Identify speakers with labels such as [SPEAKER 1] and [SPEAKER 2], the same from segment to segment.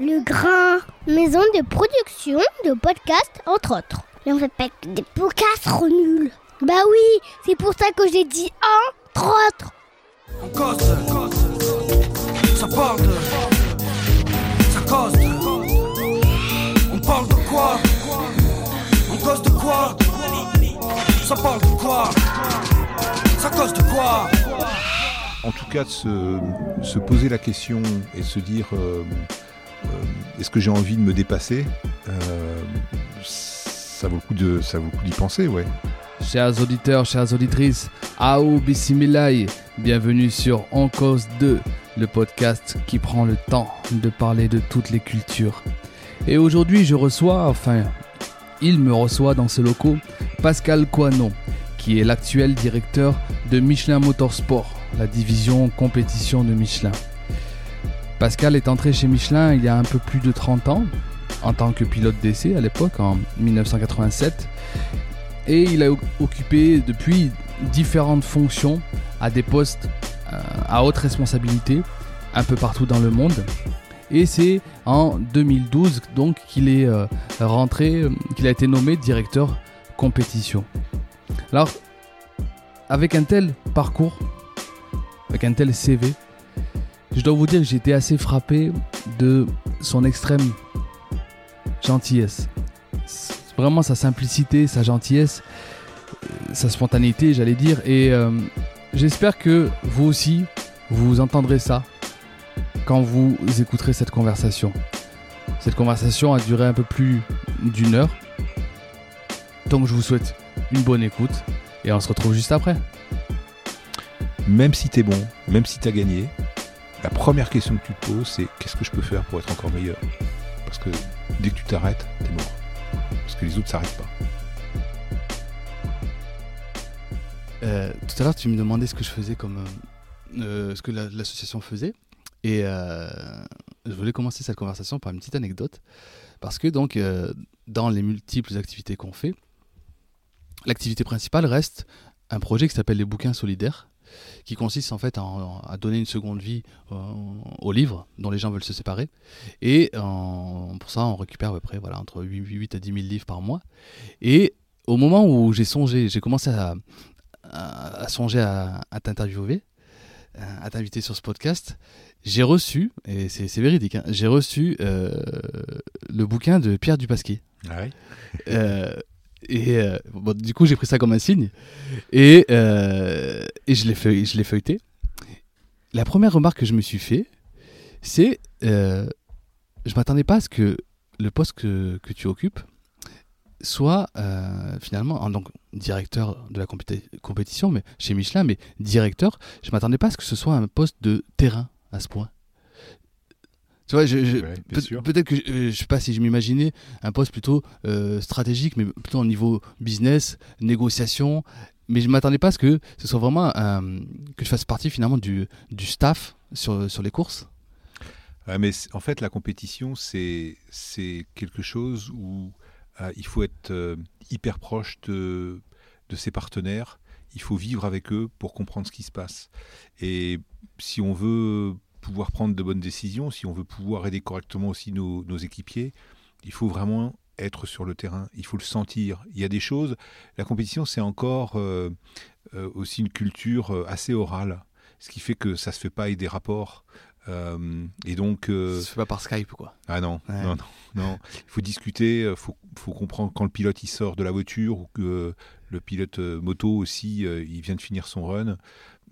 [SPEAKER 1] Le Grain, maison de production de podcasts, entre autres. Et on fait pas que des podcasts trop nuls. Bah oui, c'est pour ça que j'ai dit entre autres.
[SPEAKER 2] On cause, ça parle de, ça cause de, on parle de quoi? On cause de quoi? Ça parle de quoi? Ça cause de quoi?
[SPEAKER 3] En tout cas, de se, se poser la question et se dire euh, est-ce que j'ai envie de me dépasser Euh, Ça vaut le coup ça vaut le d'y penser, ouais.
[SPEAKER 4] Chers auditeurs, chères auditrices, Aou Bismillah, bienvenue sur En Cause 2, le podcast qui prend le temps de parler de toutes les cultures. Et aujourd'hui, je reçois, enfin, il me reçoit dans ce locaux, Pascal Coinon, qui est l'actuel directeur de Michelin Motorsport, la division compétition de Michelin. Pascal est entré chez Michelin il y a un peu plus de 30 ans, en tant que pilote d'essai à l'époque, en 1987 et il a occupé depuis différentes fonctions à des postes euh, à haute responsabilité un peu partout dans le monde. Et c'est en 2012 donc qu'il est euh, rentré, qu'il a été nommé directeur compétition. Alors, avec un tel parcours, avec un tel CV, je dois vous dire que j'ai été assez frappé de son extrême gentillesse. Vraiment sa simplicité, sa gentillesse, euh, sa spontanéité, j'allais dire. Et euh, j'espère que vous aussi, vous entendrez ça quand vous écouterez cette conversation. Cette conversation a duré un peu plus d'une heure. Donc je vous souhaite une bonne écoute et on se retrouve juste après.
[SPEAKER 3] Même si t'es bon, même si t'as gagné, la première question que tu te poses, c'est qu'est-ce que je peux faire pour être encore meilleur? Parce que dès que tu t'arrêtes, t'es mort. Parce que les autres s'arrêtent pas.
[SPEAKER 4] Euh, tout à l'heure, tu me demandais ce que je faisais comme. euh, euh, ce que la- l'association faisait. Et je voulais commencer cette conversation par une petite anecdote. Parce que, donc, dans les multiples activités qu'on fait, l'activité principale reste un projet qui s'appelle les bouquins solidaires, qui consiste en fait à donner une seconde vie euh, aux livres dont les gens veulent se séparer. Et en- pour ça, on récupère à peu près voilà, entre 8, 8 à 10 000 livres par mois. Et au moment où j'ai songé, j'ai commencé à, à, à songer à, à t'interviewer, euh, à t'inviter sur ce podcast, j'ai reçu, et c'est c'est véridique, hein, j'ai reçu euh, le bouquin de Pierre Dupasquier. Euh, et euh, du coup, j'ai pris ça comme un signe. Et, euh, et je l'ai feuilleté. La première remarque que je me suis fait, c'est euh, je m'attendais pas à ce que le poste que, que tu occupes soit euh, finalement en donc directeur de la compéti- compétition, mais chez Michelin, mais directeur. Je m'attendais pas à ce que ce soit un poste de terrain à ce point. Tu vois, je, je-
[SPEAKER 3] Ouais, bien
[SPEAKER 4] peut-
[SPEAKER 3] sûr.
[SPEAKER 4] peut-être que je, euh, je sais pas si je m'imaginais un poste plutôt euh, stratégique, mais plutôt au niveau business, négociation. Mais je m'attendais pas à ce que ce soit vraiment que je fasse partie finalement du, du staff sur, sur les courses.
[SPEAKER 3] Ouais, mais en fait, la compétition, c'est c'est quelque chose où euh, il faut être hyper proche de, de ses partenaires. Il faut vivre avec eux pour comprendre ce qui se passe. Et si on veut pouvoir prendre de bonnes décisions, si on veut pouvoir aider correctement aussi nos, nos équipiers, il faut vraiment être sur le terrain. Il faut le sentir. Il y a des choses. La compétition, c'est encore euh, euh, aussi une culture euh, assez orale, ce qui fait que ça se fait pas avec des rapports. Euh, et donc,
[SPEAKER 4] Ça se fait pas par Skype, quoi.
[SPEAKER 3] ah non,
[SPEAKER 4] Ouais.
[SPEAKER 3] non, non, non. Il faut discuter, faut, faut comprendre quand le pilote il sort de la voiture ou que le pilote moto aussi, il vient de finir son run.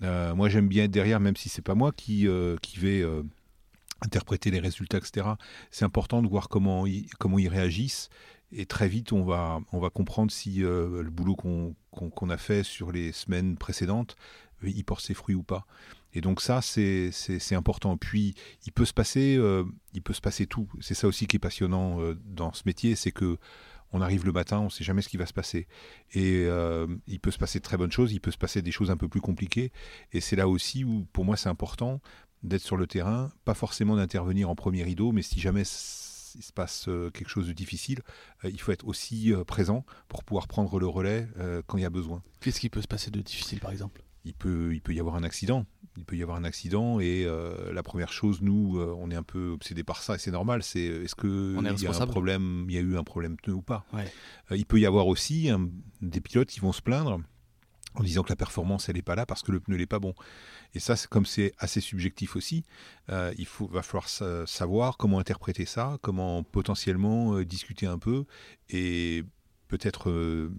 [SPEAKER 3] Euh, moi, j'aime bien être derrière, même si c'est pas moi qui, euh, qui vais euh, interpréter les résultats, etc. C'est important de voir comment ils, comment ils réagissent. Et très vite, on va, on va comprendre si le boulot qu'on qu'on a fait sur les semaines précédentes, il porte ses fruits ou pas. Et donc ça, c'est important. Puis, il peut se passer, il peut se passer tout. C'est ça aussi qui est passionnant dans ce métier, c'est que on arrive le matin, on ne sait jamais ce qui va se passer. Et euh, il peut se passer de très bonnes choses, il peut se passer des choses un peu plus compliquées. Et c'est là aussi où, pour moi, c'est important d'être sur le terrain, pas forcément d'intervenir en premier rideau, mais si jamais il se passe euh, quelque chose de difficile, euh, il faut être aussi euh, présent pour pouvoir prendre le relais quand il y a besoin.
[SPEAKER 4] Qu'est-ce qui peut se passer de difficile, par exemple?
[SPEAKER 3] Il peut, il peut y avoir un accident. Il peut y avoir un accident et euh, la première chose, nous, euh, on est un peu obsédé par ça et c'est normal. C'est est-ce que
[SPEAKER 4] On est
[SPEAKER 3] il y a un problème, il y a eu un problème pneu ou pas?
[SPEAKER 4] Ouais.
[SPEAKER 3] Euh, Il peut y avoir aussi des pilotes qui vont se plaindre en disant que la performance elle n'est pas là parce que le pneu n'est pas bon. Et ça, c'est- comme c'est assez subjectif aussi, euh, il faut, va falloir sa- savoir comment interpréter ça, comment potentiellement euh, discuter un peu et peut-être euh,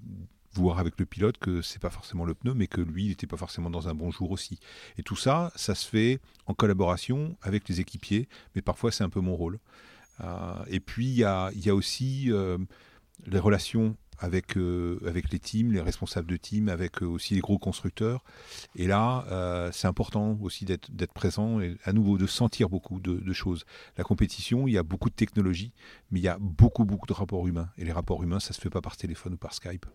[SPEAKER 3] voir avec le pilote que c'est pas forcément le pneu, mais que lui, il n'était pas forcément dans un bon jour aussi. Et tout ça, ça se fait en collaboration avec les équipiers, mais parfois c'est un peu mon rôle. Euh, et puis il y a, y a aussi euh, les relations avec, euh, avec les teams, les responsables de team, avec aussi les gros constructeurs. Et là, c'est important aussi d'être présent et à nouveau de sentir beaucoup de, choses. La compétition, il y a beaucoup de technologie, mais il y a beaucoup, beaucoup de rapports humains. Et les rapports humains, ça se fait pas par téléphone ou par Skype.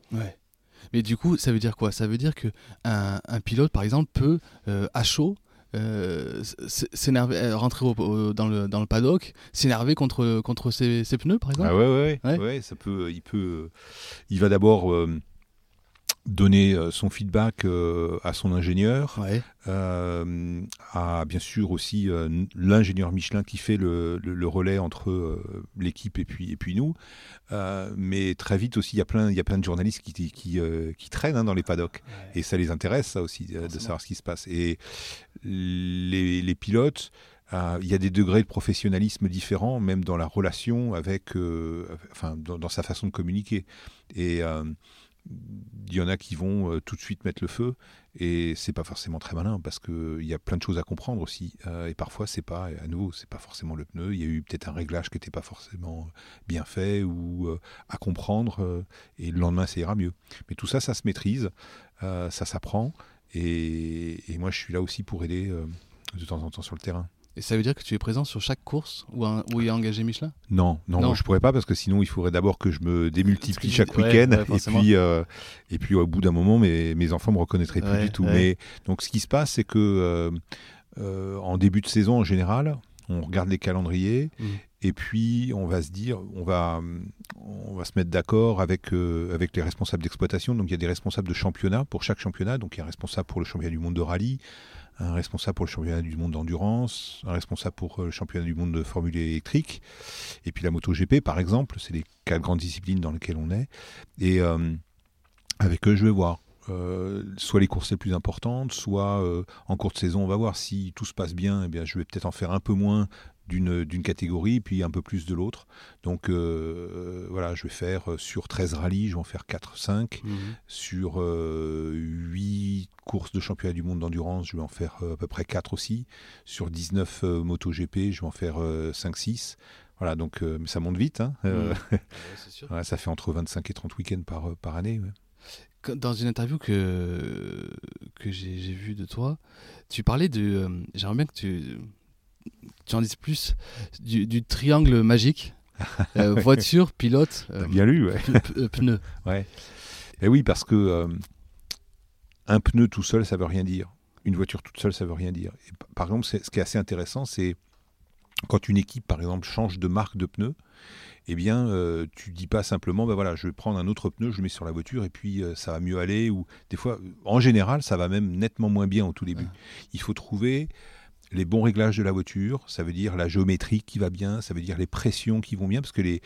[SPEAKER 4] Mais du coup, ça veut dire quoi? Ça veut dire que un, un pilote, par exemple, peut euh, à chaud euh, s'énerver, euh, rentrer au- au- dans, le, dans le paddock, s'énerver contre, contre ses, ses pneus, par exemple?
[SPEAKER 3] Ah ouais, ouais, ouais,
[SPEAKER 4] Ouais.
[SPEAKER 3] ouais, ça peut, il peut, il va d'abord euh, donner euh, son feedback euh, à son ingénieur,
[SPEAKER 4] Ouais.
[SPEAKER 3] euh, à bien sûr aussi euh, l'ingénieur Michelin qui fait le, le- le relais entre l'équipe et puis, et puis nous. Mais très vite aussi, il y a plein, il y a plein de journalistes qui, qui, qui traînent hein, dans les paddocks. Et ça les intéresse, ça aussi, de savoir ce qui se passe. Et les, les pilotes, il y a des degrés de professionnalisme différents, même dans la relation avec, enfin, dans, dans sa façon de communiquer. Et il y en a qui vont euh, tout de suite mettre le feu, et c'est pas forcément très malin parce que il y a plein de choses à comprendre aussi. Euh, et parfois, c'est pas, à nouveau, c'est pas forcément le pneu. Il y a eu peut-être un réglage qui n'était pas forcément bien fait ou euh, à comprendre, euh, et le lendemain, ça ira mieux. Mais tout ça, ça se maîtrise, euh, ça s'apprend. Et, et moi, je suis là aussi pour aider euh, de temps en temps sur le terrain.
[SPEAKER 4] Et ça veut dire que tu es présent sur chaque course où, un- où il est engagé Michelin?
[SPEAKER 3] Non, non,
[SPEAKER 4] Non.
[SPEAKER 3] je pourrais pas parce que sinon il faudrait d'abord que je me démultiplie chaque
[SPEAKER 4] ouais,
[SPEAKER 3] week-end
[SPEAKER 4] ouais,
[SPEAKER 3] et puis euh, et puis au bout d'un moment mes, mes enfants me reconnaîtraient plus du tout. Mais donc ce qui se passe c'est que euh, euh, en début de saison en général, on regarde les calendriers
[SPEAKER 4] Mhm.
[SPEAKER 3] et puis on va se dire on va on va se mettre d'accord avec avec les responsables d'exploitation. Donc il y a des responsables de championnat pour chaque championnat. Donc il y a un responsable pour le championnat du monde de rallye, un responsable pour le championnat du monde d'endurance, un responsable pour euh, le championnat du monde de formule électrique, et puis la MotoGP par exemple, c'est les quatre grandes disciplines dans lesquelles on est. Et euh, avec eux, je vais voir. euh, soit les courses les plus importantes, soit euh, en cours de saison, on va voir si tout se passe bien. Eh bien, je vais peut-être en faire un peu moins d'une catégorie, puis un peu plus de l'autre. Donc euh, voilà, je vais faire euh, sur 13 rallyes, je vais en faire 4, 5 sur euh, 8 courses de championnat du monde d'endurance, je vais en faire euh, à peu près 4 aussi. Sur 19 euh, MotoGP, je vais en faire 5-6. Voilà, donc euh, mais ça monte vite. hein. Euh,
[SPEAKER 4] c'est sûr.
[SPEAKER 3] voilà, ça fait entre 25 et 30 week-ends par, euh, par année. ouais.
[SPEAKER 4] Dans une interview que, que j'ai j'ai vue de toi, tu parlais de. euh, J'aimerais bien que tu, tu en dises plus du, du triangle magique euh, voiture, pilote, euh,
[SPEAKER 3] bien lu, ouais.
[SPEAKER 4] euh, pneu.
[SPEAKER 3] ouais. Et oui, parce que euh, un pneu tout seul, ça veut rien dire. Une voiture toute seule, ça veut rien dire. Et par exemple, ce qui est assez intéressant, c'est quand une équipe, par exemple, change de marque de pneu, eh bien, euh, tu dis pas simplement, ben voilà, je vais prendre un autre pneu, je le mets sur la voiture et puis euh, ça va mieux aller. Ou des fois, en général, ça va même nettement moins bien au tout début. Il faut trouver les bons réglages de la voiture, ça veut dire la géométrie qui va bien, ça veut dire les pressions qui vont bien, parce que les,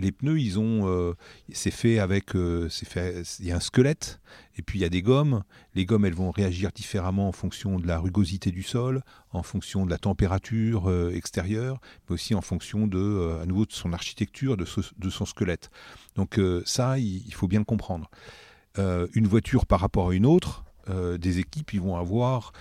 [SPEAKER 3] les pneus, ils ont, euh, c'est fait avec, euh, c'est fait, il y a un squelette, et puis il y a des gommes. Les gommes, elles vont réagir différemment en fonction de la rugosité du sol, en fonction de la température euh, extérieure, mais aussi en fonction de, à nouveau, de son architecture, de, son squelette. Donc ça, il, faut bien le comprendre. Une voiture par rapport à une autre, des équipes, ils vont avoir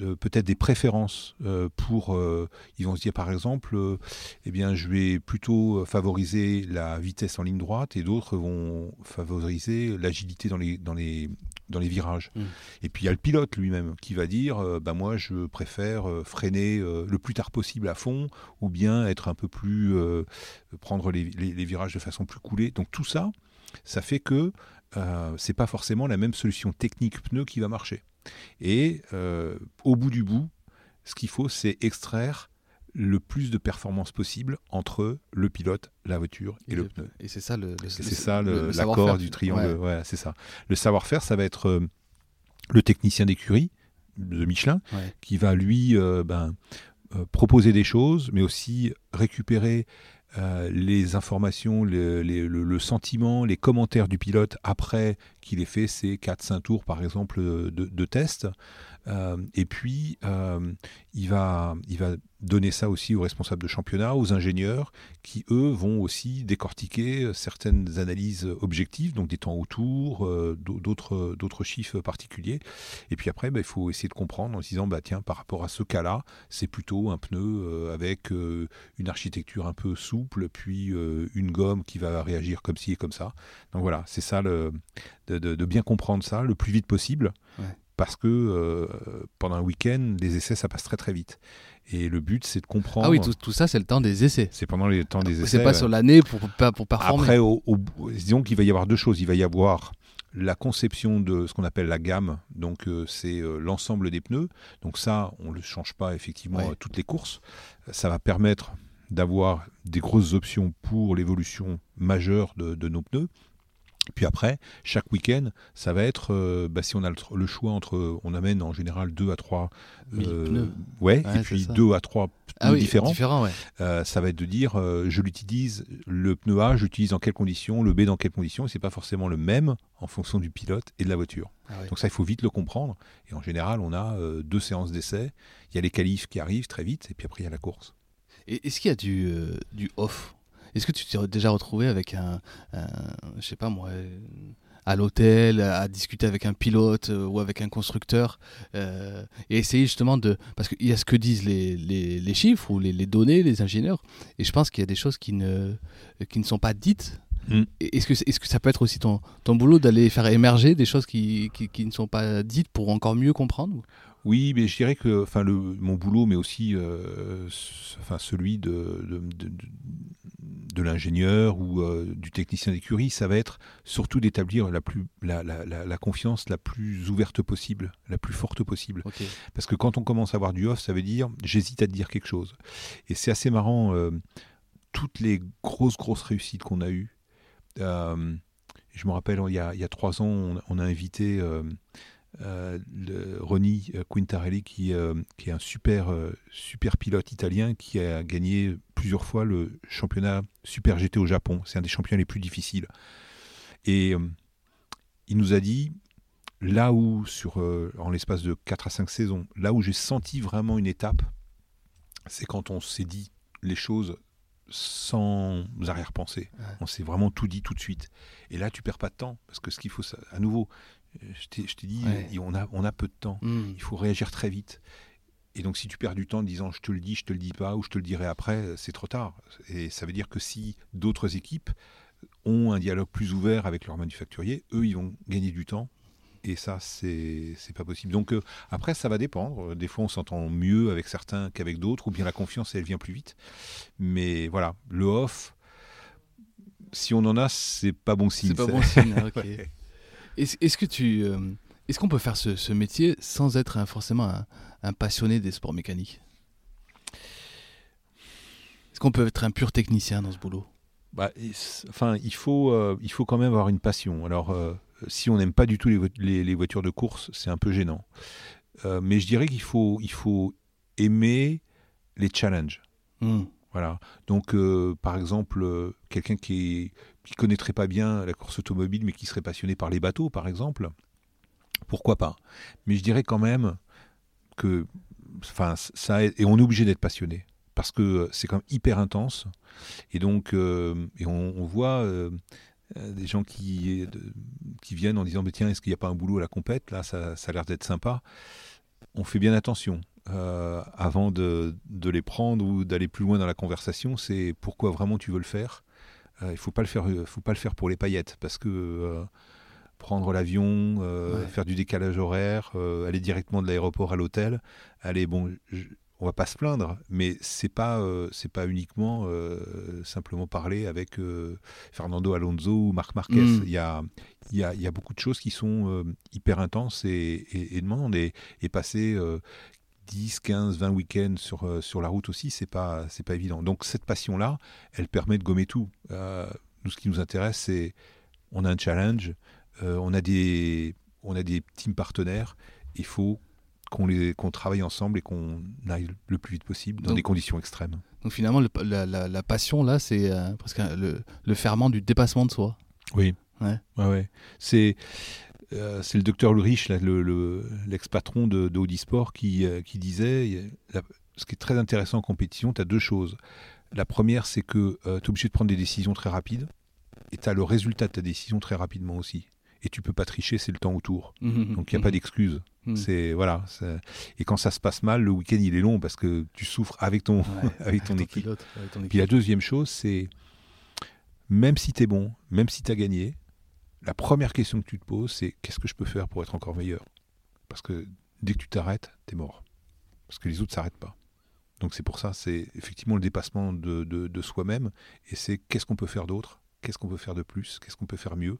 [SPEAKER 3] euh, peut-être des préférences euh, pour. euh, ils vont se dire par exemple, euh, eh bien, je vais plutôt favoriser la vitesse en ligne droite, et d'autres vont favoriser l'agilité dans les dans les dans les virages.
[SPEAKER 4] Mm.
[SPEAKER 3] Et puis il y a le pilote lui-même qui va dire, bah moi je préfère freiner le plus tard possible à fond, ou bien être un peu plus prendre les, les- les virages de façon plus coulée. Donc tout ça, ça fait que c'est pas forcément la même solution technique pneu qui va marcher. Et euh, au bout du bout, ce qu'il faut, c'est extraire le plus de performance possible entre le pilote, la voiture et, le pneu.
[SPEAKER 4] Et c'est ça le,
[SPEAKER 3] C'est ça l'accord du triangle.
[SPEAKER 4] Ouais.
[SPEAKER 3] Ouais, c'est ça. Le savoir-faire, ça va être euh, le technicien d'écurie, de Michelin,
[SPEAKER 4] Ouais.
[SPEAKER 3] qui va lui euh, ben, proposer des choses, mais aussi récupérer euh, les informations, le, sentiment, les commentaires du pilote après qu'il ait fait ses 4-5 tours, par exemple, de, de test. Euh, et puis, euh, il, va, il va donner ça aussi aux responsables de championnat, aux ingénieurs, qui, eux, vont aussi décortiquer certaines analyses objectives, donc des temps autour, euh, d'autres d'autres chiffres particuliers. Et puis après, bah, il faut essayer de comprendre en se disant, bah, tiens, par rapport à ce cas-là, c'est plutôt un pneu avec une architecture un peu souple, puis une gomme qui va réagir comme ci et comme ça. Donc voilà, c'est ça, le, de, bien comprendre ça le plus vite possible. Parce que euh, pendant un week-end, les essais, ça passe très très vite. Et le but, c'est de comprendre.
[SPEAKER 4] Ah oui, tout, tout ça, c'est le temps des essais.
[SPEAKER 3] C'est pendant les temps des essais.
[SPEAKER 4] C'est pas sur l'année pour, pour, pour performer.
[SPEAKER 3] Après, au, au- disons qu'il va y avoir deux choses. Il va y avoir la conception de ce qu'on appelle la gamme, donc euh, c'est euh, l'ensemble des pneus. Donc ça, on ne le change pas effectivement
[SPEAKER 4] Ouais.
[SPEAKER 3] à toutes les courses. Ça va permettre d'avoir des grosses options pour l'évolution majeure de, de nos pneus. Puis après, chaque week-end, ça va être, euh, bah, si on a le, choix entre, on amène en général deux à trois, euh,
[SPEAKER 4] pneus.
[SPEAKER 3] ouais,
[SPEAKER 4] Ouais,
[SPEAKER 3] et puis deux à trois pneus
[SPEAKER 4] Ah oui,
[SPEAKER 3] différents.
[SPEAKER 4] différent, ouais.
[SPEAKER 3] Euh, ça va être de dire euh, je l'utilise le pneu A, j'utilise dans quelles conditions, le B dans quelles conditions, et c'est pas forcément le même en fonction du pilote et de la voiture.
[SPEAKER 4] Ah.
[SPEAKER 3] Donc ça, il faut vite le comprendre. Et en général, on a euh, deux séances d'essai. Il y a les qualifs qui arrivent très vite, et puis après il y a la course.
[SPEAKER 4] Est-ce qu'il y a du, euh, du off Est-ce que tu t'es déjà retrouvé avec un, un- je sais pas moi, à l'hôtel, à discuter avec un pilote euh, ou avec un constructeur euh, et essayer justement de. Parce qu'il y a ce que disent les, les, les chiffres ou les, les données, les ingénieurs, et je pense qu'il y a des choses qui ne, qui ne sont pas dites.
[SPEAKER 3] Mm.
[SPEAKER 4] Est-ce que, est -ce que ça peut être aussi ton, ton boulot d'aller faire émerger des choses qui, qui, qui ne sont pas dites pour encore mieux comprendre?
[SPEAKER 3] Oui, mais je dirais que enfin, le, mon boulot, mais aussi euh, enfin, celui de, de, de- de- de l'ingénieur ou euh, du technicien d'écurie, ça va être surtout d'établir la, plus, la, la, la, la confiance la plus ouverte possible, la plus forte possible. Parce que quand on commence à avoir du off, ça veut dire j'hésite à te dire quelque chose. Et c'est assez marrant, euh, toutes les grosses, grosses réussites qu'on a eues. je me rappelle, il y a, il y a trois ans, on, on a invité euh, euh, le Ronnie Quintarelli, qui, euh, qui est un super, euh, super pilote italien qui a gagné plusieurs fois le championnat Super GT au Japon. C'est un des championnats les plus difficiles. Et euh, il nous a dit, là où, sur, euh, en l'espace de 4 à 5 saisons, là où j'ai senti vraiment une étape, c'est quand on s'est dit les choses sans arrière-pensée.
[SPEAKER 4] Ouais.
[SPEAKER 3] On s'est vraiment tout dit tout de suite. Et là, tu perds pas de temps, parce que ce qu'il faut, ça- à nouveau, euh, je t'ai dit,
[SPEAKER 4] Ouais.
[SPEAKER 3] on, a, on a peu de temps.
[SPEAKER 4] Mm.
[SPEAKER 3] Il faut réagir très vite. Et donc, si tu perds du temps en disant je te le dis, je te le dis pas, ou je te le dirai après, c'est trop tard. Et ça veut dire que si d'autres équipes ont un dialogue plus ouvert avec leurs manufacturiers, eux, ils vont gagner du temps. Et ça, c'est pas possible. Donc, euh, après, ça va dépendre. Des fois, on s'entend mieux avec certains qu'avec d'autres, ou bien la confiance, elle vient plus vite. Mais voilà, le off, si on en a, c'est pas bon signe.
[SPEAKER 4] C'est pas bon signe, ok.
[SPEAKER 3] Ouais.
[SPEAKER 4] Est-ce est-ce que tu, euh, est-ce qu'on peut faire ce, ce métier sans être forcément un, un passionné des sports mécaniques? Est-ce qu'on peut être un pur technicien dans ce boulot?
[SPEAKER 3] Bah, enfin, il faut, euh, il faut quand même avoir une passion. Alors, euh, si on n'aime pas du tout les, vo- les- les voitures de course, c'est un peu gênant. Euh, mais je dirais qu'il faut, il faut aimer les challenges.
[SPEAKER 4] Hmm.
[SPEAKER 3] Voilà. Donc, euh, par exemple, euh, quelqu'un qui qui connaîtrait pas bien la course automobile, mais qui serait passionné par les bateaux, par exemple, pourquoi pas? Mais je dirais quand même que, enfin, ça et on est obligé d'être passionné parce que c'est quand même hyper intense. Et donc, euh, et on, on voit des gens qui, qui viennent en disant, mais tiens, est-ce qu'il n'y a pas un boulot à la compète? Là, ça, ça a l'air d'être sympa. On fait bien attention. euh, avant de, de les prendre ou d'aller plus loin dans la conversation, c'est pourquoi vraiment tu veux le faire? Euh, il faut pas le faire, euh, faut pas le faire pour les paillettes, parce que euh, prendre l'avion, euh,
[SPEAKER 4] Ouais.
[SPEAKER 3] faire du décalage horaire, euh, aller directement de l'aéroport à l'hôtel, allez bon, on va pas se plaindre, mais c'est pas, euh, c'est pas uniquement euh, simplement parler avec euh, Fernando Alonso ou Marc Marquez.
[SPEAKER 4] Mm.
[SPEAKER 3] Il y a, il y a, il y a beaucoup de choses qui sont hyper intenses et, et, et demandes et, et passer euh, 10, 15, 20 week-ends sur, sur la route aussi, c'est pas, c'est pas évident. Donc cette passion-là, elle permet de gommer tout. Nous, ce qui nous intéresse, c'est on a un challenge, on, a des, on a des teams partenaires, il faut qu'on qu'on travaille ensemble et qu'on aille le plus vite possible dans
[SPEAKER 4] Donc-
[SPEAKER 3] des conditions extrêmes.
[SPEAKER 4] Donc finalement, le- la, la- la passion, là, c'est euh, presque le, le ferment du dépassement de soi.
[SPEAKER 3] Oui.
[SPEAKER 4] Ouais.
[SPEAKER 3] Ouais, ouais. C'est euh, le docteur Ulrich, le- le- l'ex-patron de, de Audisport, qui, euh, qui disait la- ce qui est très intéressant en compétition, tu as deux choses. La première, c'est que tu es obligé de prendre des décisions très rapides et tu as le résultat de ta décision très rapidement aussi. Et tu peux pas tricher, c'est le temps autour. Donc il n'y a pas d'excuse. C'est voilà. Et quand ça se passe mal, le week-end il est long parce que tu souffres avec ton,
[SPEAKER 4] Ouais.
[SPEAKER 3] avec ton
[SPEAKER 4] Ton
[SPEAKER 3] équipe.
[SPEAKER 4] pilote, avec ton
[SPEAKER 3] Puis la deuxième chose, c'est même si tu es bon, même si tu as gagné, la première question que tu te poses, c'est qu'est-ce que je peux faire pour être encore meilleur? Parce que dès que tu t'arrêtes, tu es mort. Parce que les autres s'arrêtent pas. Donc c'est pour ça, c'est effectivement le dépassement de, de- de soi-même. Et c'est qu'est-ce qu'on peut faire d'autre? Qu'est-ce qu'on peut faire de plus? Qu'est-ce qu'on peut faire mieux?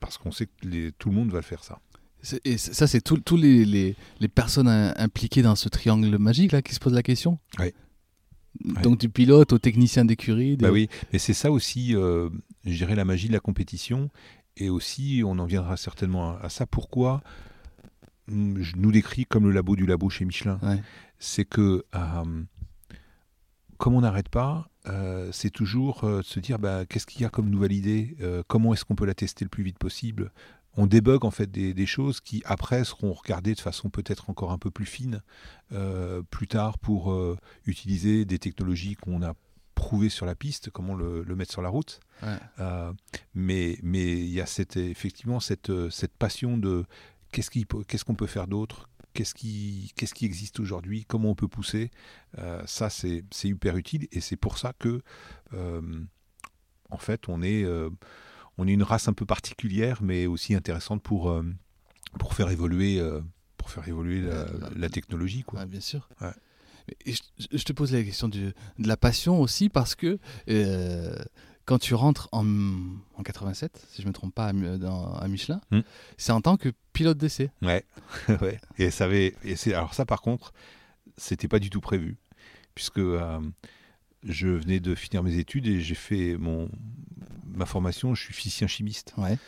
[SPEAKER 3] Parce qu'on sait que les- tout le monde va le faire ça.
[SPEAKER 4] Et ça, c'est tous les, les, les personnes im- impliquées dans ce triangle magique là qui se posent la question.
[SPEAKER 3] Ouais.
[SPEAKER 4] Donc du pilote au technicien d'écurie. de-
[SPEAKER 3] Bah oui, mais c'est ça aussi, euh, je dirais, la magie de la compétition. Et aussi, on en viendra certainement à, à ça. Pourquoi hum, je nous décris comme le labo du labo chez Michelin
[SPEAKER 4] Ouais.
[SPEAKER 3] C'est que, euh, comme on n'arrête pas, euh, c'est toujours euh, de se dire bah, qu'est-ce qu'il y a comme nouvelle idée Euh, Comment est-ce qu'on peut la tester le plus vite possible on débug en fait des, des choses qui après seront regardées de façon peut-être encore un peu plus fine plus tard pour utiliser des technologies qu'on a prouvées sur la piste, comment le, le mettre sur la route.
[SPEAKER 4] Ouais.
[SPEAKER 3] Mais mais il y a cette, effectivement cette, cette passion de qu'est-ce qu'on peut faire d'autre Qu'est-ce qui, existe aujourd'hui Comment on peut pousser Euh, Ça, c'est hyper utile et c'est pour ça que, euh, en fait, on est, euh, on est une race un peu particulière, mais aussi intéressante pour, pour faire évoluer, pour faire évoluer la, la technologie. Quoi.
[SPEAKER 4] Bien sûr.
[SPEAKER 3] Ouais.
[SPEAKER 4] Et je, je te pose la question du- de la passion aussi parce que quand tu rentres en, en 87, si je ne me trompe pas, à, Mi- dans- à Michelin,
[SPEAKER 3] Hmm.
[SPEAKER 4] c'est en tant que pilote d'essai.
[SPEAKER 3] Ouais, ouais. Et ça avait, et alors ça par contre, c'était pas du tout prévu, puisque euh, je venais de finir mes études et j'ai fait mon ma formation. Je suis physicien chimiste.
[SPEAKER 4] Ouais.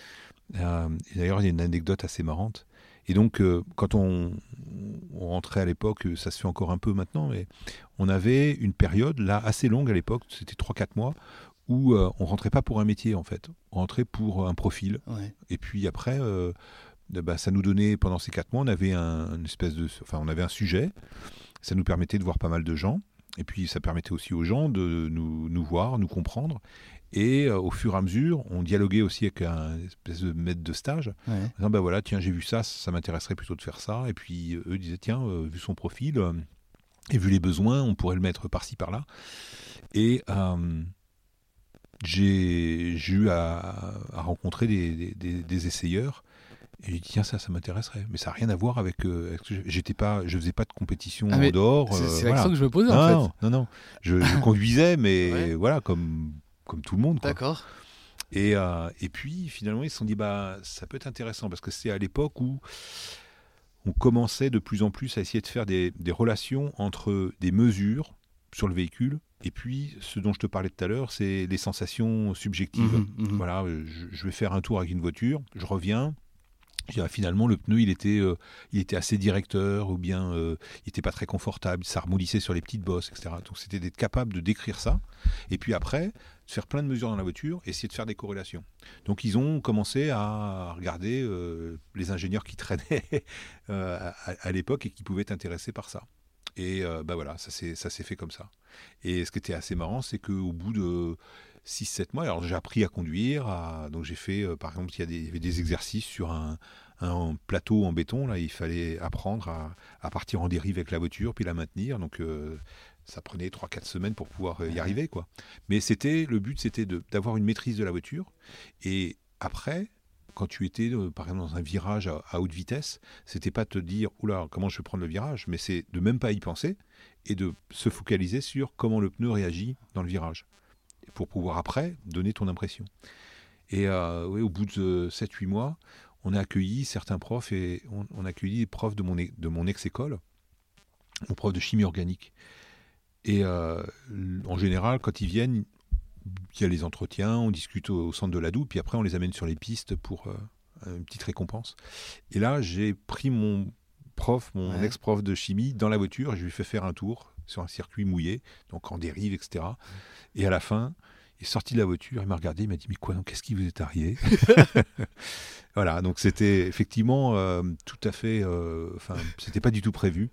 [SPEAKER 3] Euh, et d'ailleurs, il y a une anecdote assez marrante. Et donc, euh, quand on, on rentrait à l'époque, ça se fait encore un peu maintenant, mais on avait une période là assez longue à l'époque, c'était 3-4 mois, où euh, on rentrait pas pour un métier en fait, on rentrait pour un profil.
[SPEAKER 4] Ouais.
[SPEAKER 3] Et puis après, euh, bah, ça nous donnait pendant ces quatre mois, on avait un une espèce de, enfin, on avait un sujet. Ça nous permettait de voir pas mal de gens. Et puis ça permettait aussi aux gens de nous, nous voir, nous comprendre. Et euh, au fur et à mesure, on dialoguait aussi avec un espèce de maître de stage.
[SPEAKER 4] Ouais.
[SPEAKER 3] En disant, bah voilà, tiens, j'ai vu ça, ça m'intéresserait plutôt de faire ça. Et puis euh, eux disaient, tiens, euh, vu son profil euh, et vu les besoins, on pourrait le mettre par-ci, par-là. Et euh, j'ai eu à, à rencontrer des, des- des- des essayeurs. Et j'ai dit, tiens, ça, ça m'intéresserait. Mais ça n'a rien à voir avec. euh, J'étais pas, je faisais pas de compétition
[SPEAKER 4] Ah,
[SPEAKER 3] en dehors.
[SPEAKER 4] C'est
[SPEAKER 3] euh,
[SPEAKER 4] la
[SPEAKER 3] voilà.
[SPEAKER 4] question que je me posais
[SPEAKER 3] non,
[SPEAKER 4] en
[SPEAKER 3] non, non, non. Je, je conduisais, mais
[SPEAKER 4] Ouais.
[SPEAKER 3] voilà, comme, comme tout le monde.
[SPEAKER 4] fait. D'accord.
[SPEAKER 3] Et, euh, et puis finalement, ils se sont dit, bah, ça peut être intéressant parce que c'est à l'époque où on commençait de plus en plus à essayer de faire des, des relations entre des mesures sur le véhicule et puis ce dont je te parlais tout à l'heure, c'est les sensations subjectives.
[SPEAKER 4] Mhm, mhm.
[SPEAKER 3] Voilà, je, je vais faire un tour avec une voiture, je reviens. finalement, le pneu, il était, euh, il était assez directeur, ou bien euh, il n'était pas très confortable, ça remoulissait sur les petites bosses, etc. Donc c'était d'être capable de décrire ça. Et puis après, faire plein de mesures dans la voiture, essayer de faire des corrélations. Donc ils ont commencé à regarder euh, les ingénieurs qui traînaient à, à l'époque et qui pouvaient être intéressés par ça. Et euh, bah voilà, ça s'est ça s'est fait comme ça. Et ce qui était assez marrant, c'est qu'au bout de 6-7 mois, alors j'ai appris à conduire, à- donc j'ai fait, euh, par exemple, il y, a des, il y avait des exercices sur un, un plateau en béton, là il fallait apprendre à, à partir en dérive avec la voiture, puis la maintenir, donc euh, ça prenait 3-4 semaines pour pouvoir euh, y arriver. quoi. Mais c'était le but, c'était d'avoir une maîtrise de la voiture, et après, quand tu étais, euh, par exemple, dans un virage à, haute vitesse, c'était pas te dire, oula, comment je vais prendre le virage, mais c'est de même pas y penser, et de se focaliser sur comment le pneu réagit dans le virage pour pouvoir après donner ton impression. Et euh, au bout de 7-8 mois, on a accueilli certains profs et on, on a accueilli des profs de mon, mon ex-école, mon prof de chimie organique. Et euh, en général, quand ils viennent, il y a les entretiens, on discute au, au centre de l'ADou, puis après on les amène sur les pistes pour euh, une petite récompense. Et là, j'ai pris mon prof, mon
[SPEAKER 4] Ouais.
[SPEAKER 3] ex-prof de chimie, dans la voiture. et Je lui fais faire un tour sur un circuit mouillé, donc en dérive, etc. Et à la fin, il est sorti de la voiture, il m'a regardé, il m'a dit Mais quoi, qu'est-ce qui vous est arrivé? Voilà, donc c'était effectivement euh, tout à fait. euh, Enfin, c'était pas du tout prévu,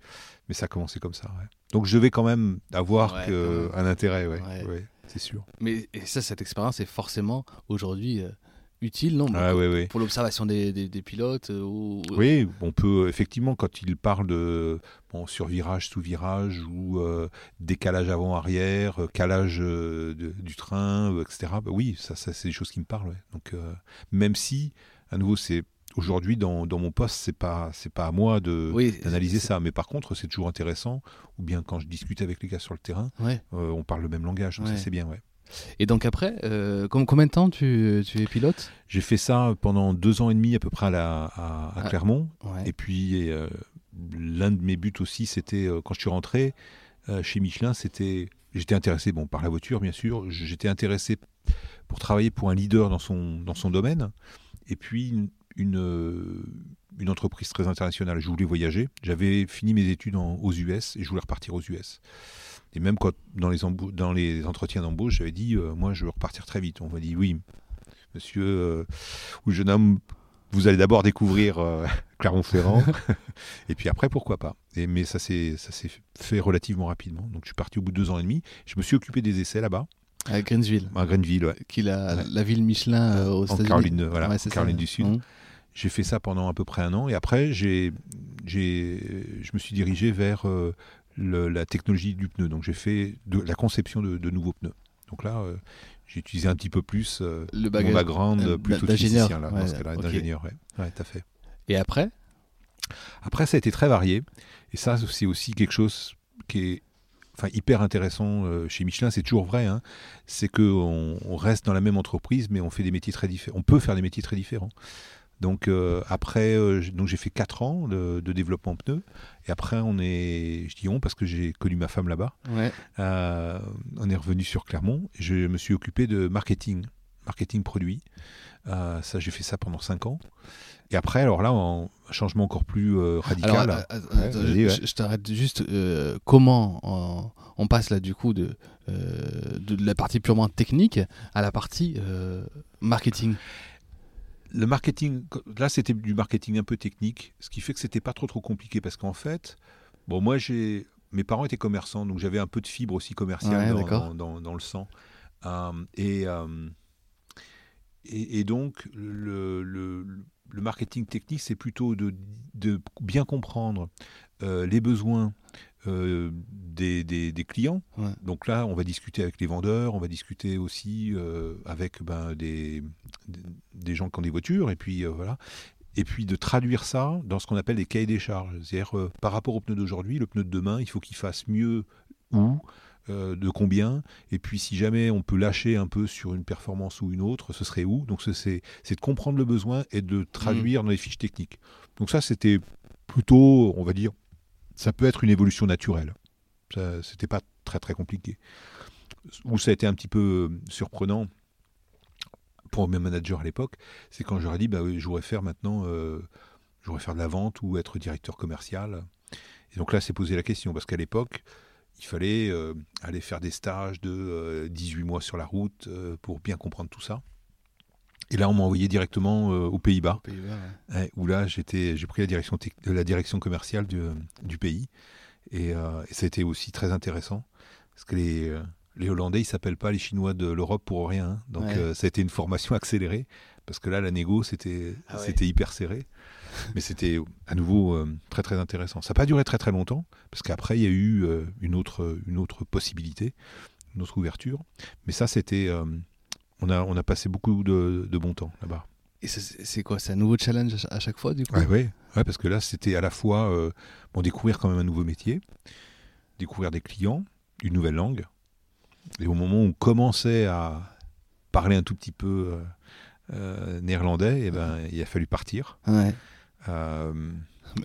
[SPEAKER 3] mais ça a commencé comme ça. ouais. Donc je vais quand même avoir
[SPEAKER 4] Ouais,
[SPEAKER 3] que- un intérêt, ouais, c'est sûr.
[SPEAKER 4] Mais et ça, cette expérience est forcément aujourd'hui euh, utile, non?
[SPEAKER 3] Ah, ouais, ouais.
[SPEAKER 4] Pour l'observation des, des- des pilotes euh, ou...
[SPEAKER 3] Oui, on peut effectivement quand il parle de bon, sur virage, sous virage ou euh, décalage avant-arrière, calage euh, de- du train, etc. bah oui, ça, ça c'est des choses qui me parlent. ouais. Donc même si, à nouveau, c'est aujourd'hui dans, dans mon poste, c'est pas c'est pas à moi de
[SPEAKER 4] Oui,
[SPEAKER 3] d'analyser ça, mais par contre c'est toujours intéressant. Ou bien quand je discute avec les gars sur le terrain,
[SPEAKER 4] Ouais.
[SPEAKER 3] euh, on parle le même langage, donc
[SPEAKER 4] Ouais.
[SPEAKER 3] ça c'est bien. Ouais.
[SPEAKER 4] Et donc après, euh, com- combien de temps tu, tu es pilote?
[SPEAKER 3] J'ai fait ça pendant deux ans et demi à peu près à, la- à- à
[SPEAKER 4] Ah.
[SPEAKER 3] Clermont. Et puis, euh, l'un de mes buts aussi, c'était quand je suis rentré chez Michelin, c'était. J'étais intéressé, bon, par la voiture, bien sûr. J'étais intéressé pour travailler pour un leader dans son, dans son domaine. Et puis, une, une, euh, une entreprise très internationale. Je voulais voyager. J'avais fini mes études en- aux US et je voulais repartir aux US. Et même quand, dans les, embau- dans les entretiens d'embauche, j'avais dit, euh, moi, je veux repartir très vite. On m'a dit, oui, monsieur euh, ou jeune homme, vous allez d'abord découvrir euh, Clermont-Ferrand, et puis après, pourquoi pas. Et, mais ça s'est fait relativement rapidement. Donc je suis parti au bout de deux ans et demi. Je me suis occupé des essais là-bas,
[SPEAKER 4] À Greensville,
[SPEAKER 3] à Greenville, ouais,
[SPEAKER 4] qui est la,
[SPEAKER 3] Ouais.
[SPEAKER 4] la ville Michelin euh, aux
[SPEAKER 3] en
[SPEAKER 4] États-Unis.
[SPEAKER 3] Caroline, voilà,
[SPEAKER 4] Ouais,
[SPEAKER 3] du Sud.
[SPEAKER 4] Mmh.
[SPEAKER 3] J'ai fait ça pendant à peu près un an, et après, j'ai, j'ai, je me suis dirigé vers euh, le- la technologie du pneu. Donc j'ai fait de, la conception de, de nouveaux pneus. Donc là, euh, j'ai utilisé un petit peu plus euh,
[SPEAKER 4] Le
[SPEAKER 3] mon
[SPEAKER 4] bagage.
[SPEAKER 3] background
[SPEAKER 4] euh,
[SPEAKER 3] plutôt
[SPEAKER 4] d'ingénieur,
[SPEAKER 3] là,
[SPEAKER 4] ouais,
[SPEAKER 3] dans ce cas-là,
[SPEAKER 4] ok.
[SPEAKER 3] d'ingénieur. Ouais, ouais, tout à fait.
[SPEAKER 4] Et après?
[SPEAKER 3] Après, ça a été très varié. Et ça, c'est aussi quelque chose qui est enfin, hyper intéressant euh, chez Michelin. C'est toujours vrai. hein. C'est qu'on on reste dans la même entreprise, mais on fait des métiers très différents. On peut faire des métiers très différents. Donc euh, après, euh, donc j'ai fait 4 ans de, de développement pneu. Et après, on est, je dis on parce que j'ai connu ma femme là-bas.
[SPEAKER 4] Ouais.
[SPEAKER 3] Euh, on est revenu sur Clermont. Je me suis occupé de marketing, marketing produit. Euh, ça, j'ai fait ça pendant 5 ans. Et après, alors là, un changement encore plus euh, radical.
[SPEAKER 4] Alors,
[SPEAKER 3] Ouais,
[SPEAKER 4] attends, je,
[SPEAKER 3] ouais.
[SPEAKER 4] je- je t'arrête juste. comment on, on passe là du coup de, de la partie purement technique à la partie marketing?
[SPEAKER 3] Le marketing, là c'était du marketing un peu technique, ce qui fait que c'était pas trop trop compliqué parce qu'en fait, bon moi j'ai, mes parents étaient commerçants donc j'avais un peu de fibre aussi commerciale
[SPEAKER 4] Ouais,
[SPEAKER 3] dans, dans, dans- dans le sang. Euh, et, euh, et et donc le, le, le marketing technique c'est plutôt de, de bien comprendre euh, les besoins euh, des, des- des clients.
[SPEAKER 4] Ouais.
[SPEAKER 3] Donc là, on va discuter avec les vendeurs, on va discuter aussi euh, avec ben, des, des, gens qui ont des voitures, et puis euh, voilà. Et puis de traduire ça dans ce qu'on appelle des cahiers des charges. C'est-à-dire, par rapport au pneu d'aujourd'hui, le pneu de demain, il faut qu'il fasse mieux où, euh, de combien, et puis si jamais on peut lâcher un peu sur une performance ou une autre, ce serait où. Donc ce- c'est c'est de comprendre le besoin et de traduire dans les fiches techniques. Donc ça, c'était plutôt, on va dire, ça peut être une évolution naturelle. C'était pas très très compliqué. Où ça a été un petit peu euh, surprenant pour mes managers à l'époque, c'est quand ai dit, bah, je voudrais faire maintenant, euh, je voudrais faire de la vente ou être directeur commercial. Et donc là, c'est posé la question, parce qu'à l'époque, il fallait euh, aller faire des stages de euh, 18 mois sur la route euh, pour bien comprendre tout ça. Et là, on m'a envoyé directement euh, aux Pays-Bas.
[SPEAKER 4] Ouais.
[SPEAKER 3] Ouais, où là, j'étais, j'ai pris la direction, de la direction commerciale du, du pays. Et, euh, et ça a été aussi très intéressant. Parce que les, euh, les Hollandais, ils s'appellent pas les Chinois de l'Europe pour rien. hein. Donc
[SPEAKER 4] Ouais.
[SPEAKER 3] euh, ça a été une formation accélérée. Parce que là, la négo, c'était,
[SPEAKER 4] Ah ouais.
[SPEAKER 3] hyper serré. Mais c'était à nouveau euh, très très intéressant. Ça n'a pas duré très très longtemps. Parce qu'après, il y a eu euh, une, autre, une autre possibilité, une autre ouverture. Mais ça, c'était... on, a, on a passé beaucoup de, de bon temps là-bas.
[SPEAKER 4] Et c'est quoi C'est un nouveau challenge à cha- à chaque fois du coup?
[SPEAKER 3] Ouais, ouais, parce que là, c'était à la fois euh, bon, découvrir quand même un nouveau métier, découvrir des clients, une nouvelle langue. Et au moment où on commençait à parler un tout petit peu euh, euh, néerlandais, eh ben, il a fallu partir euh,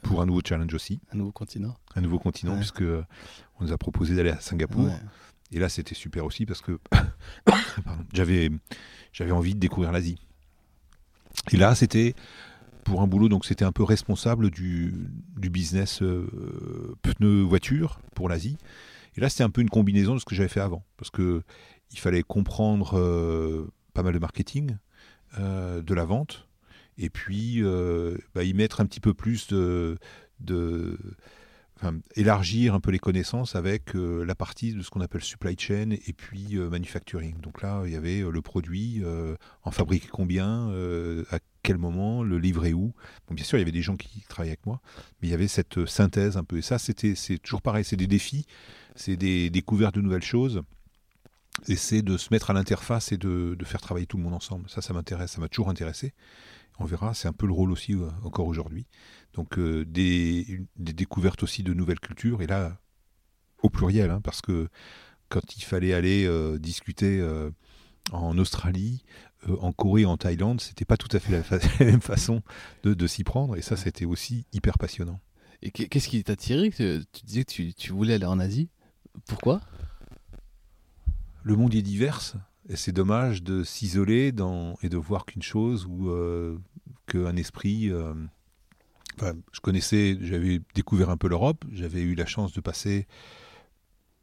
[SPEAKER 3] pour un nouveau challenge aussi,
[SPEAKER 4] un nouveau continent.
[SPEAKER 3] un nouveau continent, puisque on nous a proposé d'aller à Singapour. Et là, c'était super aussi parce que j'avais, envie de découvrir l'Asie. Et là, c'était pour un boulot, donc c'était un peu responsable du, du business euh, pneus voiture pour l'Asie. Et là, c'était un peu une combinaison de ce que j'avais fait avant, parce que il fallait comprendre euh, pas mal de marketing, euh, de la vente, et puis euh, bah, y mettre un petit peu plus de, de enfin, élargir un peu les connaissances avec euh, la partie de ce qu'on appelle supply chain et puis euh, manufacturing. Donc là, il y avait euh, le produit, en fabriquer combien, à quel moment, le livrer où. Bon, bien sûr, il y avait des gens qui travaillaient avec moi, mais il y avait cette synthèse un peu. Et ça, c'était, c'est toujours pareil, c'est des défis, c'est des découvertes de nouvelles choses. Et c'est de se mettre à l'interface et de faire travailler tout le monde ensemble. Ça, ça m'intéresse, ça m'a toujours intéressé. On verra, c'est un peu le rôle aussi euh, encore aujourd'hui. Donc euh, des, découvertes aussi de nouvelles cultures, et là, au pluriel, hein, parce que quand il fallait aller euh, discuter euh, en Australie, en Corée, en Thaïlande, c'était pas tout à fait la, fa- la même façon de, de s'y prendre, et ça, c'était aussi hyper passionnant.
[SPEAKER 4] Et qu'est- qu'est-ce qui t'a attiré Tu disais que tu, tu voulais aller en Asie? Pourquoi?
[SPEAKER 3] Le monde est divers, c'est dommage de s'isoler et de voir qu'une chose ou euh, qu'un esprit. euh, je connaissais, j'avais découvert un peu l'Europe, j'avais eu la chance de passer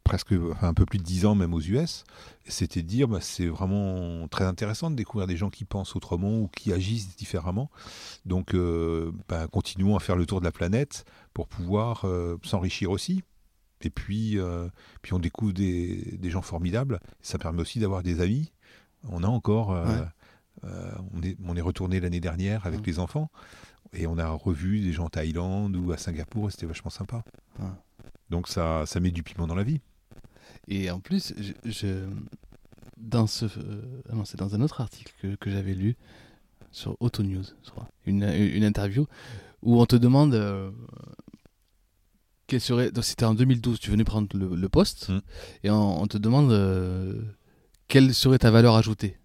[SPEAKER 3] presque enfin, un peu plus de dix ans même aux US, c'était de dire bah, c'est vraiment très intéressant de découvrir des gens qui pensent autrement ou qui agissent différemment. Donc euh, bah, continuons à faire le tour de la planète pour pouvoir s'enrichir aussi. Et puis, euh, puis on découvre des, des gens formidables. Ça permet aussi d'avoir des amis. On a encore, euh,
[SPEAKER 4] Ouais.
[SPEAKER 3] euh, on est, on est retourné l'année dernière avec
[SPEAKER 4] Ouais.
[SPEAKER 3] les enfants et on a revu des gens en Thaïlande ou à Singapour et c'était vachement sympa.
[SPEAKER 4] Ouais.
[SPEAKER 3] Donc ça, ça met du piment dans la vie.
[SPEAKER 4] Et en plus, je, je- dans ce, ah non, c'est dans un autre article que, que j'avais lu sur Auto News, je crois, une, une interview où on te demande quelle serait. C'était en 2012, tu venais prendre le, le poste
[SPEAKER 3] Mm.
[SPEAKER 4] et on, on te demande euh, quelle serait ta valeur ajoutée.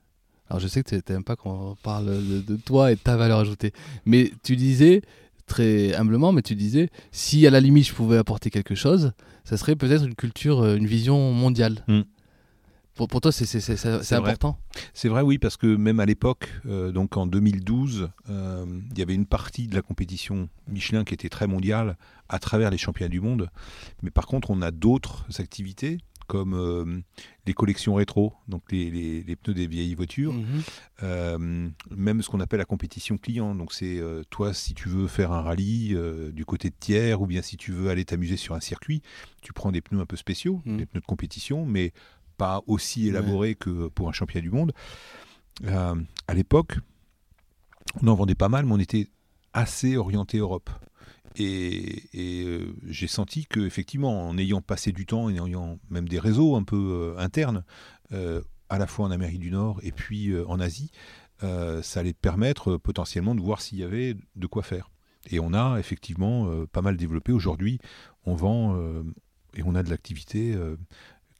[SPEAKER 4] Alors je sais que tu n'aimes pas qu'on parle de, de toi et de ta valeur ajoutée, mais tu disais très humblement, mais tu disais si à la limite je pouvais apporter quelque chose, ça serait peut-être une culture, euh, une vision mondiale.
[SPEAKER 3] Mm.
[SPEAKER 4] Pour, pour toi, c'est important.
[SPEAKER 3] C'est vrai, oui, parce que même à l'époque, euh, donc en 2012, euh, il y avait une partie de la compétition Michelin qui était très mondiale à travers les championnats du monde. Mais par contre, on a d'autres activités comme euh, les collections rétro, donc les, les- les pneus des vieilles voitures,
[SPEAKER 4] Mhm.
[SPEAKER 3] Euh, même ce qu'on appelle la compétition client. Donc c'est euh, toi, si tu veux faire un rallye du côté de tiers, ou bien si tu veux aller t'amuser sur un circuit, tu prends des pneus un peu spéciaux,
[SPEAKER 4] Mhm.
[SPEAKER 3] des pneus de compétition, mais pas aussi élaborés que pour un championnat du monde. Euh, à l'époque, on en vendait pas mal, mais on était assez orienté Europe. Et, et, euh, j'ai senti que effectivement, en ayant passé du temps et en ayant même des réseaux un peu euh, internes, euh, à la fois en Amérique du Nord et puis en Asie, ça allait permettre potentiellement de voir s'il y avait de quoi faire. Et on a effectivement pas mal développé. Aujourd'hui, on vend et on a de l'activité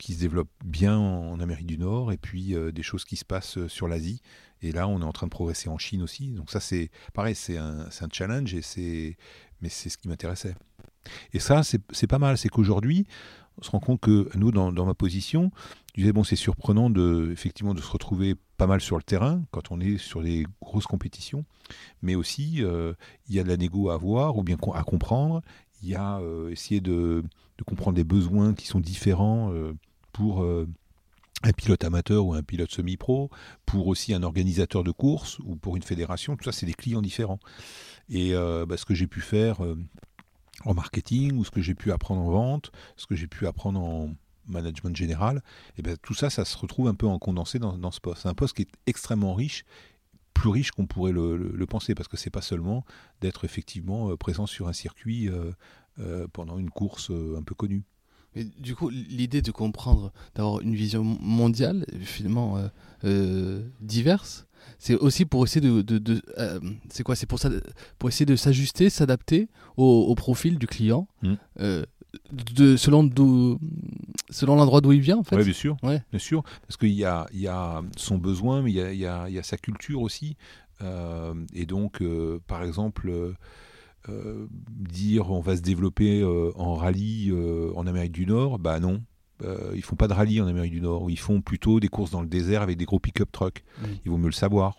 [SPEAKER 3] qui se développe bien en Amérique du Nord et puis euh, des choses qui se passent euh, sur l'Asie. Et là, on est en train de progresser en Chine aussi. Donc ça, c'est pareil, c'est un, challenge, et mais c'est ce qui m'intéressait. Et ça, c'est pas mal. C'est qu'aujourd'hui, on se rend compte que nous, dans, ma position, je disais, bon, c'est surprenant de, effectivement, de se retrouver pas mal sur le terrain quand on est sur des grosses compétitions, mais aussi, euh, il y a de la négo à avoir ou bien à comprendre. Il y a essayer de, comprendre les besoins qui sont différents pour euh, un pilote amateur ou un pilote semi-pro, pour aussi un organisateur de course ou pour une fédération. Tout ça, c'est des clients différents. Et euh, bah, ce que j'ai pu faire euh, en marketing ou ce que j'ai pu apprendre en vente, ce que j'ai pu apprendre en management général, et ben, tout ça, ça se retrouve un peu en condensé dans, ce poste. C'est un poste qui est extrêmement riche, plus riche qu'on pourrait le, penser, parce que c'est pas seulement d'être effectivement présent sur un circuit pendant une course un peu connue.
[SPEAKER 4] Mais du coup, l'idée de comprendre, d'avoir une vision mondiale, finalement euh, euh, diverse, c'est aussi pour essayer de, de- de- euh, c'est quoi C'est pour ça, pour essayer de s'ajuster, s'adapter au, au profil du client,
[SPEAKER 3] Mm.
[SPEAKER 4] de selon d'où, selon l'endroit d'où il vient en fait.
[SPEAKER 3] Oui, bien sûr.
[SPEAKER 4] Ouais.
[SPEAKER 3] Bien sûr. Parce qu'il y a, il y a son besoin, mais il y a, il y a- y a sa culture aussi. Et donc, par exemple, dire on va se développer euh, en rallye euh, en Amérique du Nord, bah non. Euh, ils font pas de rallye en Amérique du Nord. Ils font plutôt des courses dans le désert avec des gros pick-up trucks.
[SPEAKER 4] Mm.
[SPEAKER 3] Il vaut mieux le savoir.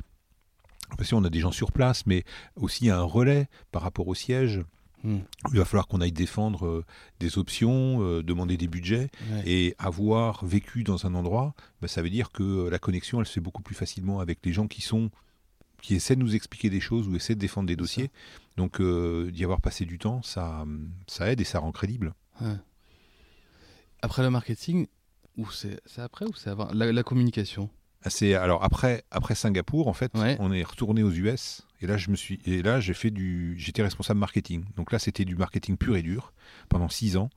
[SPEAKER 3] Parce qu'on a des gens sur place, mais aussi un relais par rapport au siège.
[SPEAKER 4] Hmm.
[SPEAKER 3] Il va falloir qu'on aille défendre euh, des options, euh, demander des budgets.
[SPEAKER 4] Ouais.
[SPEAKER 3] Et avoir vécu dans un endroit, bah, ça veut dire que euh, la connexion, elle se fait beaucoup plus facilement avec les gens qui sont qui essaient de nous expliquer des choses ou essaient de défendre des dossiers. Donc euh, d'y avoir passé du temps, ça, ça aide et ça rend crédible.
[SPEAKER 4] Ouais. Après le marketing, ou c'est après ou c'est avant? La, la communication?
[SPEAKER 3] Ah, C'est alors après après Singapour, en fait,
[SPEAKER 4] Ouais.
[SPEAKER 3] on est retourné aux US et là je me suis et là j'ai fait du j'étais responsable marketing. Donc là c'était du marketing pur et dur pendant six ans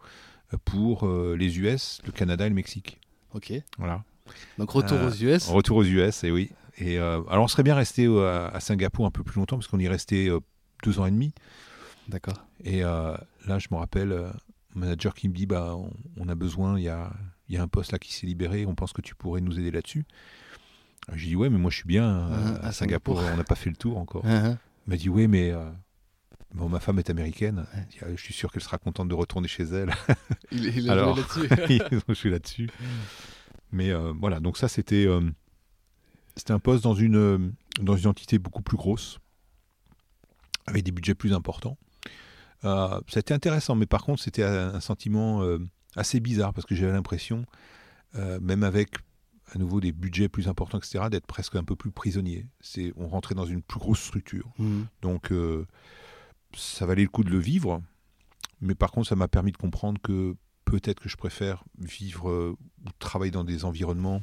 [SPEAKER 3] euh, pour euh, les US, le Canada et le Mexique.
[SPEAKER 4] Ok.
[SPEAKER 3] Voilà.
[SPEAKER 4] Donc retour
[SPEAKER 3] Euh,
[SPEAKER 4] aux US.
[SPEAKER 3] Retour aux US, et oui. Et euh, alors on serait bien resté euh, à, Singapour un peu plus longtemps parce qu'on y est resté euh, deux ans et demi.
[SPEAKER 4] D'accord.
[SPEAKER 3] Et là, je me rappelle, manager qui me dit bah, on, on a besoin, il y a, y a un poste là qui s'est libéré, on pense que tu pourrais nous aider là-dessus. J'ai dit ouais, mais moi je suis bien euh,
[SPEAKER 4] Ah,
[SPEAKER 3] à
[SPEAKER 4] à
[SPEAKER 3] Singapour,
[SPEAKER 4] Singapour.
[SPEAKER 3] on n'a pas fait le tour encore.
[SPEAKER 4] Hein, hein.
[SPEAKER 3] Il m'a dit oui, mais euh, bon, ma femme est américaine,
[SPEAKER 4] Ouais.
[SPEAKER 3] Dit, Ah, je suis sûr qu'elle sera contente de retourner chez elle.
[SPEAKER 4] Il, il a
[SPEAKER 3] Alors.
[SPEAKER 4] joué là-dessus.
[SPEAKER 3] je suis là-dessus. Mais euh, voilà, donc ça c'était c'était un poste dans une, euh, dans une entité beaucoup plus grosse, avec des budgets plus importants. Euh, ça a été intéressant, mais par contre c'était un, sentiment euh, assez bizarre parce que j'avais l'impression, euh, même avec à nouveau des budgets plus importants, etc., d'être presque un peu plus prisonnier. C'est, on rentrait dans une plus grosse structure.
[SPEAKER 4] Mhm.
[SPEAKER 3] Donc, ça valait le coup de le vivre. Mais par contre, ça m'a permis de comprendre que peut-être que je préfère vivre euh, ou travailler dans des environnements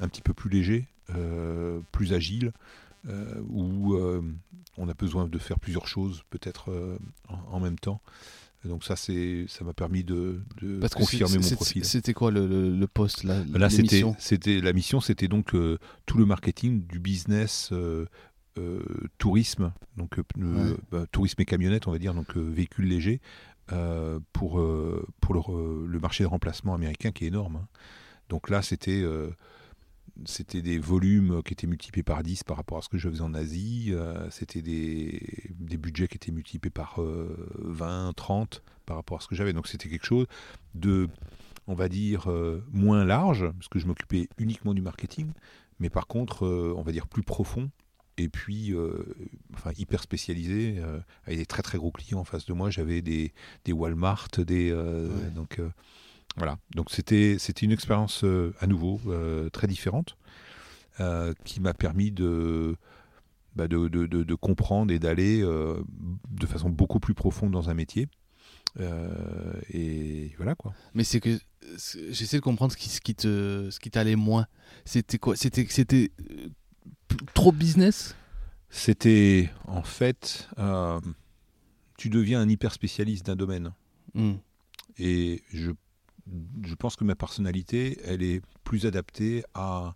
[SPEAKER 3] un petit peu plus légers, euh, plus agiles, euh, où on a besoin de faire plusieurs choses, peut-être en, en même temps. Donc ça, c'est, ça m'a permis de, de
[SPEAKER 4] Parce
[SPEAKER 3] confirmer mon profil.
[SPEAKER 4] C'était quoi le, le- le poste là
[SPEAKER 3] Là, c'était, c'était la mission, c'était donc tout le marketing du business tourisme, donc
[SPEAKER 4] Ouais.
[SPEAKER 3] bah, tourisme et camionnette, on va dire, donc véhicules légers euh, pour euh, pour le, marché de remplacement américain qui est énorme. hein. Donc là, c'était euh, c'était des volumes qui étaient multipliés par 10 par rapport à ce que je faisais en Asie. c'était des, des budgets qui étaient multipliés par euh, 20, 30 par rapport à ce que j'avais. Donc c'était quelque chose de, on va dire, moins large, parce que je m'occupais uniquement du marketing, mais par contre, on va dire plus profond. Et puis, euh, enfin, hyper spécialisé, euh, avec des très très gros clients en face de moi. J'avais des, des Walmart, des euh,
[SPEAKER 4] Ouais.
[SPEAKER 3] donc euh, voilà. Donc c'était c'était une expérience à nouveau très différente qui m'a permis de, bah, de, de, de- de comprendre et d'aller de façon beaucoup plus profonde dans un métier. Et voilà quoi.
[SPEAKER 4] Mais c'est que j'essaie de comprendre ce qui, ce qui te ce qui t'allait moins. C'était quoi? C'était c'était trop business?
[SPEAKER 3] C'était en fait, euh, tu deviens un hyper spécialiste d'un domaine.
[SPEAKER 4] Hmm.
[SPEAKER 3] Et je, je pense que ma personnalité, elle est plus adaptée à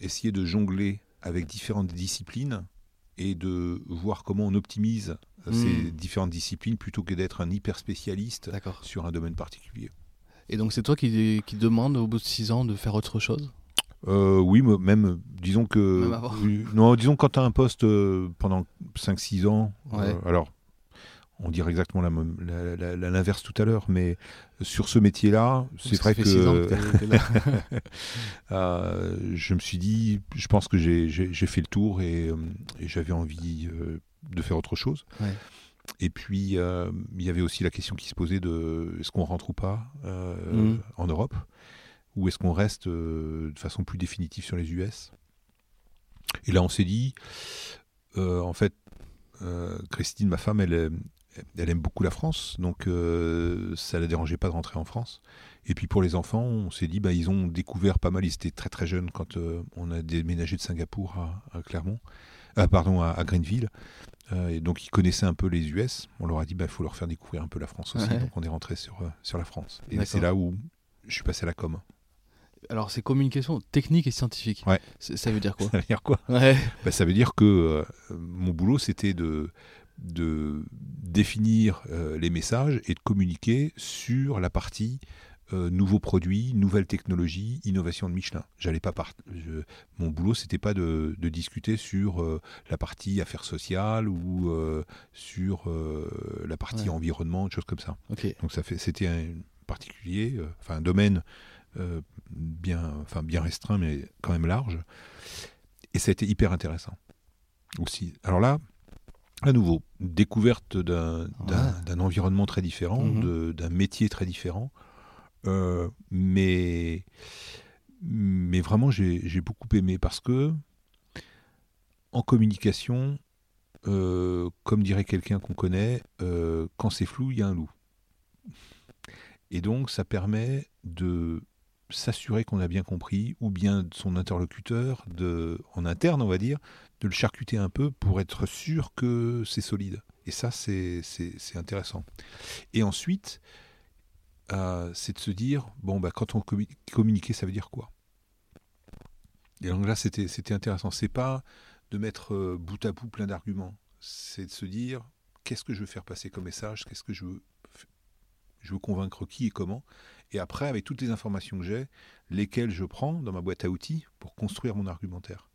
[SPEAKER 3] essayer de jongler avec différentes disciplines et de voir comment on optimise euh, ces
[SPEAKER 4] Mm.
[SPEAKER 3] différentes disciplines plutôt que d'être un hyper spécialiste sur un domaine particulier.
[SPEAKER 4] Et donc c'est toi qui, qui demande au bout de 6 ans de faire autre chose?
[SPEAKER 3] Euh, oui, même, disons que.
[SPEAKER 4] Même avant.
[SPEAKER 3] non, disons quand tu as un poste euh, pendant 5-6 ans,
[SPEAKER 4] Ouais.
[SPEAKER 3] euh, alors on dirait exactement la même- la- la- la- l'inverse tout à l'heure, mais sur ce métier-là, c'est vrai que,
[SPEAKER 4] que
[SPEAKER 3] euh, je me suis dit, je pense que j'ai- fait le tour et, et j'avais envie de faire autre chose.
[SPEAKER 4] Ouais.
[SPEAKER 3] Et puis, euh, il y avait aussi la question qui se posait de est-ce qu'on rentre ou pas euh,
[SPEAKER 4] Mhm.
[SPEAKER 3] en Europe? Ou est-ce qu'on reste euh, de façon plus définitive sur les US Et là, on s'est dit, euh, en fait, euh, Christine, ma femme, elle, aime- elle aime beaucoup la France, donc ça ne la dérangeait pas de rentrer en France. Et puis pour les enfants, on s'est dit, bah, ils ont découvert pas mal, ils étaient très très jeunes quand on a déménagé de Singapour à, à Clermont, ah, pardon, à, à Greenville. Euh, et donc ils connaissaient un peu les US. On leur a dit, il faut leur faire découvrir un peu la France aussi.
[SPEAKER 4] Ouais.
[SPEAKER 3] Donc on est rentré sur, euh, sur la France. Et c'est là où je suis passé à la com.
[SPEAKER 4] Alors c'est communication technique et scientifique.
[SPEAKER 3] Ouais.
[SPEAKER 4] Ça veut dire quoi
[SPEAKER 3] Ça veut dire quoi
[SPEAKER 4] Ouais.
[SPEAKER 3] Bah, ça veut dire que euh, mon boulot, c'était de, de définir euh, les messages et de communiquer sur la partie euh, nouveaux produits, nouvelles technologies, innovation de Michelin. J'allais pas part- je- mon boulot, c'était pas de, de discuter sur euh, la partie affaires sociales ou euh, sur la partie
[SPEAKER 4] Ouais.
[SPEAKER 3] environnement, des choses comme ça. Donc ça fait, c'était un particulier, enfin un domaine euh, bien, enfin bien restreint, mais quand même large. Et ça a été hyper intéressant. aussi. Alors là, à nouveau, découverte d'un d'un-
[SPEAKER 4] Ouais.
[SPEAKER 3] d'un environnement très différent,
[SPEAKER 4] Mhm.
[SPEAKER 3] d'un métier très différent. Euh, mais, mais vraiment, j'ai beaucoup aimé parce que en communication, euh, comme dirait quelqu'un qu'on connaît, euh, quand c'est flou, il y a un loup. Et donc, ça permet de s'assurer qu'on a bien compris, ou bien son interlocuteur, de, en interne, on va dire, de le charcuter un peu pour être sûr que c'est solide. Et ça, c'est intéressant. Et ensuite, euh, c'est de se dire, bon, bah, quand on commu- communiquer, ça veut dire quoi? Et donc là, c'était intéressant. C'est pas de mettre euh, bout à bout plein d'arguments. C'est de se dire, qu'est-ce que je veux faire passer comme message? Qu'est-ce que je veux, je veux convaincre qui et comment? Et après, avec toutes les informations que j'ai, lesquelles je prends dans ma boîte à outils pour construire mon argumentaire.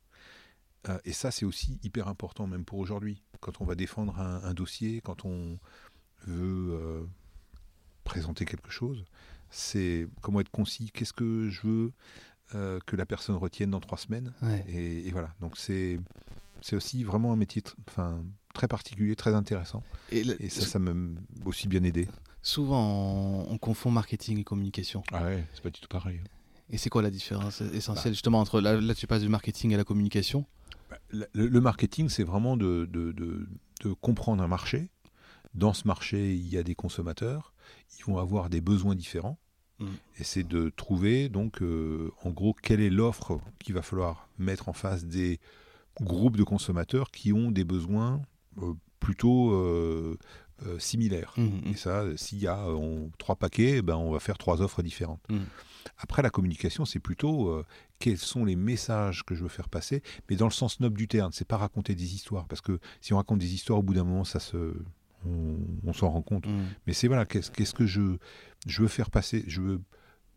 [SPEAKER 3] Euh, et ça, c'est aussi hyper important, même pour aujourd'hui. Quand on va défendre un, un dossier, quand on veut euh, présenter quelque chose, c'est comment être concis. Qu'est-ce que je veux euh, que la personne retienne dans trois semaines
[SPEAKER 4] Ouais.
[SPEAKER 3] et, et voilà. Donc c'est aussi vraiment un métier, enfin très particulier, très intéressant.
[SPEAKER 4] Et, le-
[SPEAKER 3] Et ça, ça m'a aussi bien aidé.
[SPEAKER 4] Souvent, on, on confond marketing et communication.
[SPEAKER 3] Ah ouais, c'est pas du tout pareil.
[SPEAKER 4] Et c'est quoi la différence
[SPEAKER 3] Bah.
[SPEAKER 4] essentielle justement entre là, là tu passes du marketing à la communication?
[SPEAKER 3] Le, le marketing, c'est vraiment de, de- de- de comprendre un marché. Dans ce marché, il y a des consommateurs. Ils vont avoir des besoins différents.
[SPEAKER 4] Mm.
[SPEAKER 3] Et c'est de trouver, donc, euh, en gros, quelle est l'offre qu'il va falloir mettre en face des groupes de consommateurs qui ont des besoins euh, plutôt euh, euh, similaires.
[SPEAKER 4] Mhm.
[SPEAKER 3] Et ça, s'il y a euh, on- trois paquets, eh ben, on va faire trois offres différentes.
[SPEAKER 4] Mm.
[SPEAKER 3] Après, la communication, c'est plutôt euh, quels sont les messages que je veux faire passer, mais dans le sens noble du terme. C'est pas raconter des histoires, parce que si on raconte des histoires, au bout d'un moment, ça se, on, on s'en rend compte. Mais c'est voilà, qu'est-ce qu'est-ce que je, je veux faire passer Je veux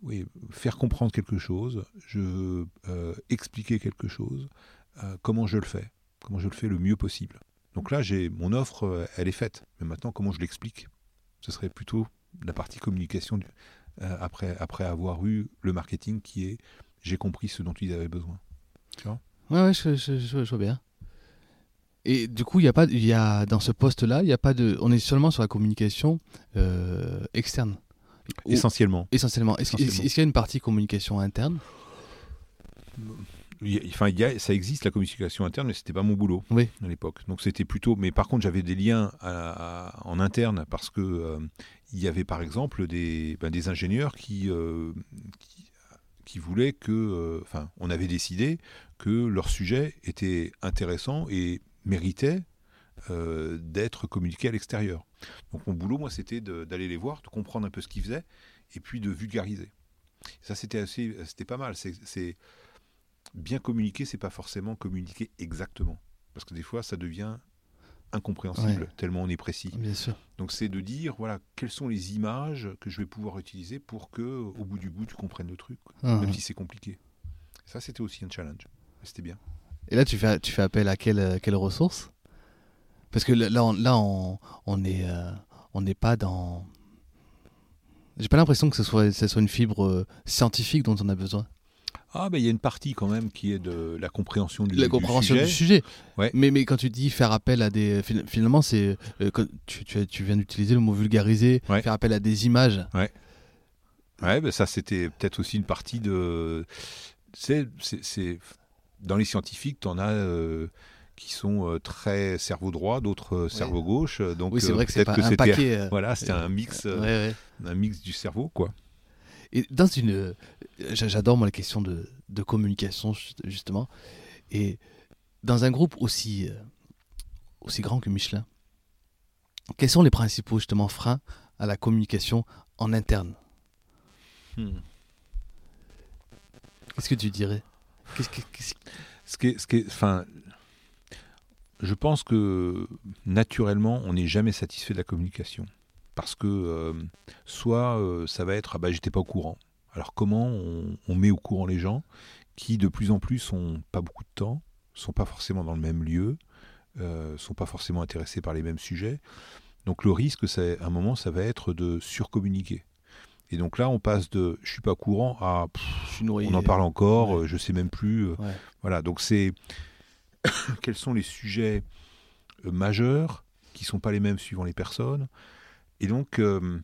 [SPEAKER 3] oui, faire comprendre quelque chose, je veux euh, expliquer quelque chose, euh, comment je le fais, comment je le fais le mieux possible. Donc là, j'ai mon offre, euh, elle est faite. Mais maintenant, comment je l'explique? Ce serait plutôt la partie communication du- euh, après, après avoir eu le marketing qui est j'ai compris ce dont ils avaient besoin.
[SPEAKER 4] Ouais, ouais, je, je- je- je vois bien. Et du coup, il y a pas, il y a dans ce poste-là, il y a pas de, on est seulement sur la communication euh, externe.
[SPEAKER 3] Essentiellement.
[SPEAKER 4] essentiellement. Est-ce qu'il y a une partie communication interne?
[SPEAKER 3] Enfin, il y a- ça existe la communication interne, mais c'était pas mon boulot
[SPEAKER 4] Oui.
[SPEAKER 3] à l'époque. Donc c'était plutôt. Mais par contre, j'avais des liens à- à- en interne parce que euh, il y avait par exemple des, ben, des ingénieurs qui, euh, qui qui voulaient que. euh, Enfin, on avait décidé que leur sujet était intéressant et méritait euh, d'être communiqué à l'extérieur. Donc mon boulot, moi, c'était d'aller les voir, de comprendre un peu ce qu'ils faisaient et puis de vulgariser. Ça, c'était assez, c'était pas mal. C'est bien communiquer, c'est pas forcément communiquer exactement, parce que des fois, ça devient incompréhensible
[SPEAKER 4] Ouais.
[SPEAKER 3] tellement on est précis.
[SPEAKER 4] Bien sûr.
[SPEAKER 3] Donc c'est de dire voilà quelles sont les images que je vais pouvoir utiliser pour que au bout du bout tu comprennes le truc.
[SPEAKER 4] Mhm.
[SPEAKER 3] même si c'est compliqué. Ça c'était aussi un challenge. C'était bien.
[SPEAKER 4] Et là, tu fais, tu fais appel à quelle, euh, quelle ressource? Parce que là, là, on, là, on, on est, euh, on n'est pas dans. J'ai pas l'impression que ce soit, ce soit une fibre euh, scientifique dont on a besoin.
[SPEAKER 3] Ah ben il y a une partie quand même qui est de la compréhension du,
[SPEAKER 4] la
[SPEAKER 3] du
[SPEAKER 4] compréhension
[SPEAKER 3] sujet.
[SPEAKER 4] du sujet.
[SPEAKER 3] Ouais.
[SPEAKER 4] Mais, mais quand tu dis faire appel à des. fin- Finalement, c'est. euh, tu, tu, viens d'utiliser le mot vulgariser,
[SPEAKER 3] Ouais.
[SPEAKER 4] faire appel à des images.
[SPEAKER 3] Ouais, ben ça c'était peut-être aussi une partie de. C'est, dans les scientifiques, tu en as euh, qui sont euh, très cerveau droit, d'autres cerveau gauche. Donc
[SPEAKER 4] oui, c'est vrai que c'est un paquet.
[SPEAKER 3] Voilà, c'était un mix,
[SPEAKER 4] ouais, ouais.
[SPEAKER 3] un mix du cerveau, quoi.
[SPEAKER 4] Et dans une. euh, j'a- J'adore, moi, les questions de, de communication, ju- justement. Et dans un groupe aussi, euh, aussi grand que Michelin, quels sont les principaux, justement, freins à la communication en interne?
[SPEAKER 3] Hmm.
[SPEAKER 4] Qu'est-ce que tu dirais? Qu'est-ce que-
[SPEAKER 3] Ce qui est, ce qui est- enfin, je pense que naturellement, on n'est jamais satisfait de la communication. Parce que euh, soit euh, ça va être, ah bah j'étais pas au courant. Alors comment on, on met au courant les gens qui de plus en plus ont pas beaucoup de temps, sont pas forcément dans le même lieu, euh, sont pas forcément intéressés par les mêmes sujets. Donc le risque, c'est à un moment, ça va être de surcommuniquer. Et donc là, on passe de je suis pas au courant à pff,
[SPEAKER 4] Je suis noyé.
[SPEAKER 3] on en parle encore,
[SPEAKER 4] ouais.
[SPEAKER 3] euh, je sais même plus. euh,
[SPEAKER 4] Ouais.
[SPEAKER 3] voilà, donc c'est quels sont les sujets majeurs qui sont pas les mêmes suivant les personnes. Et donc, euh,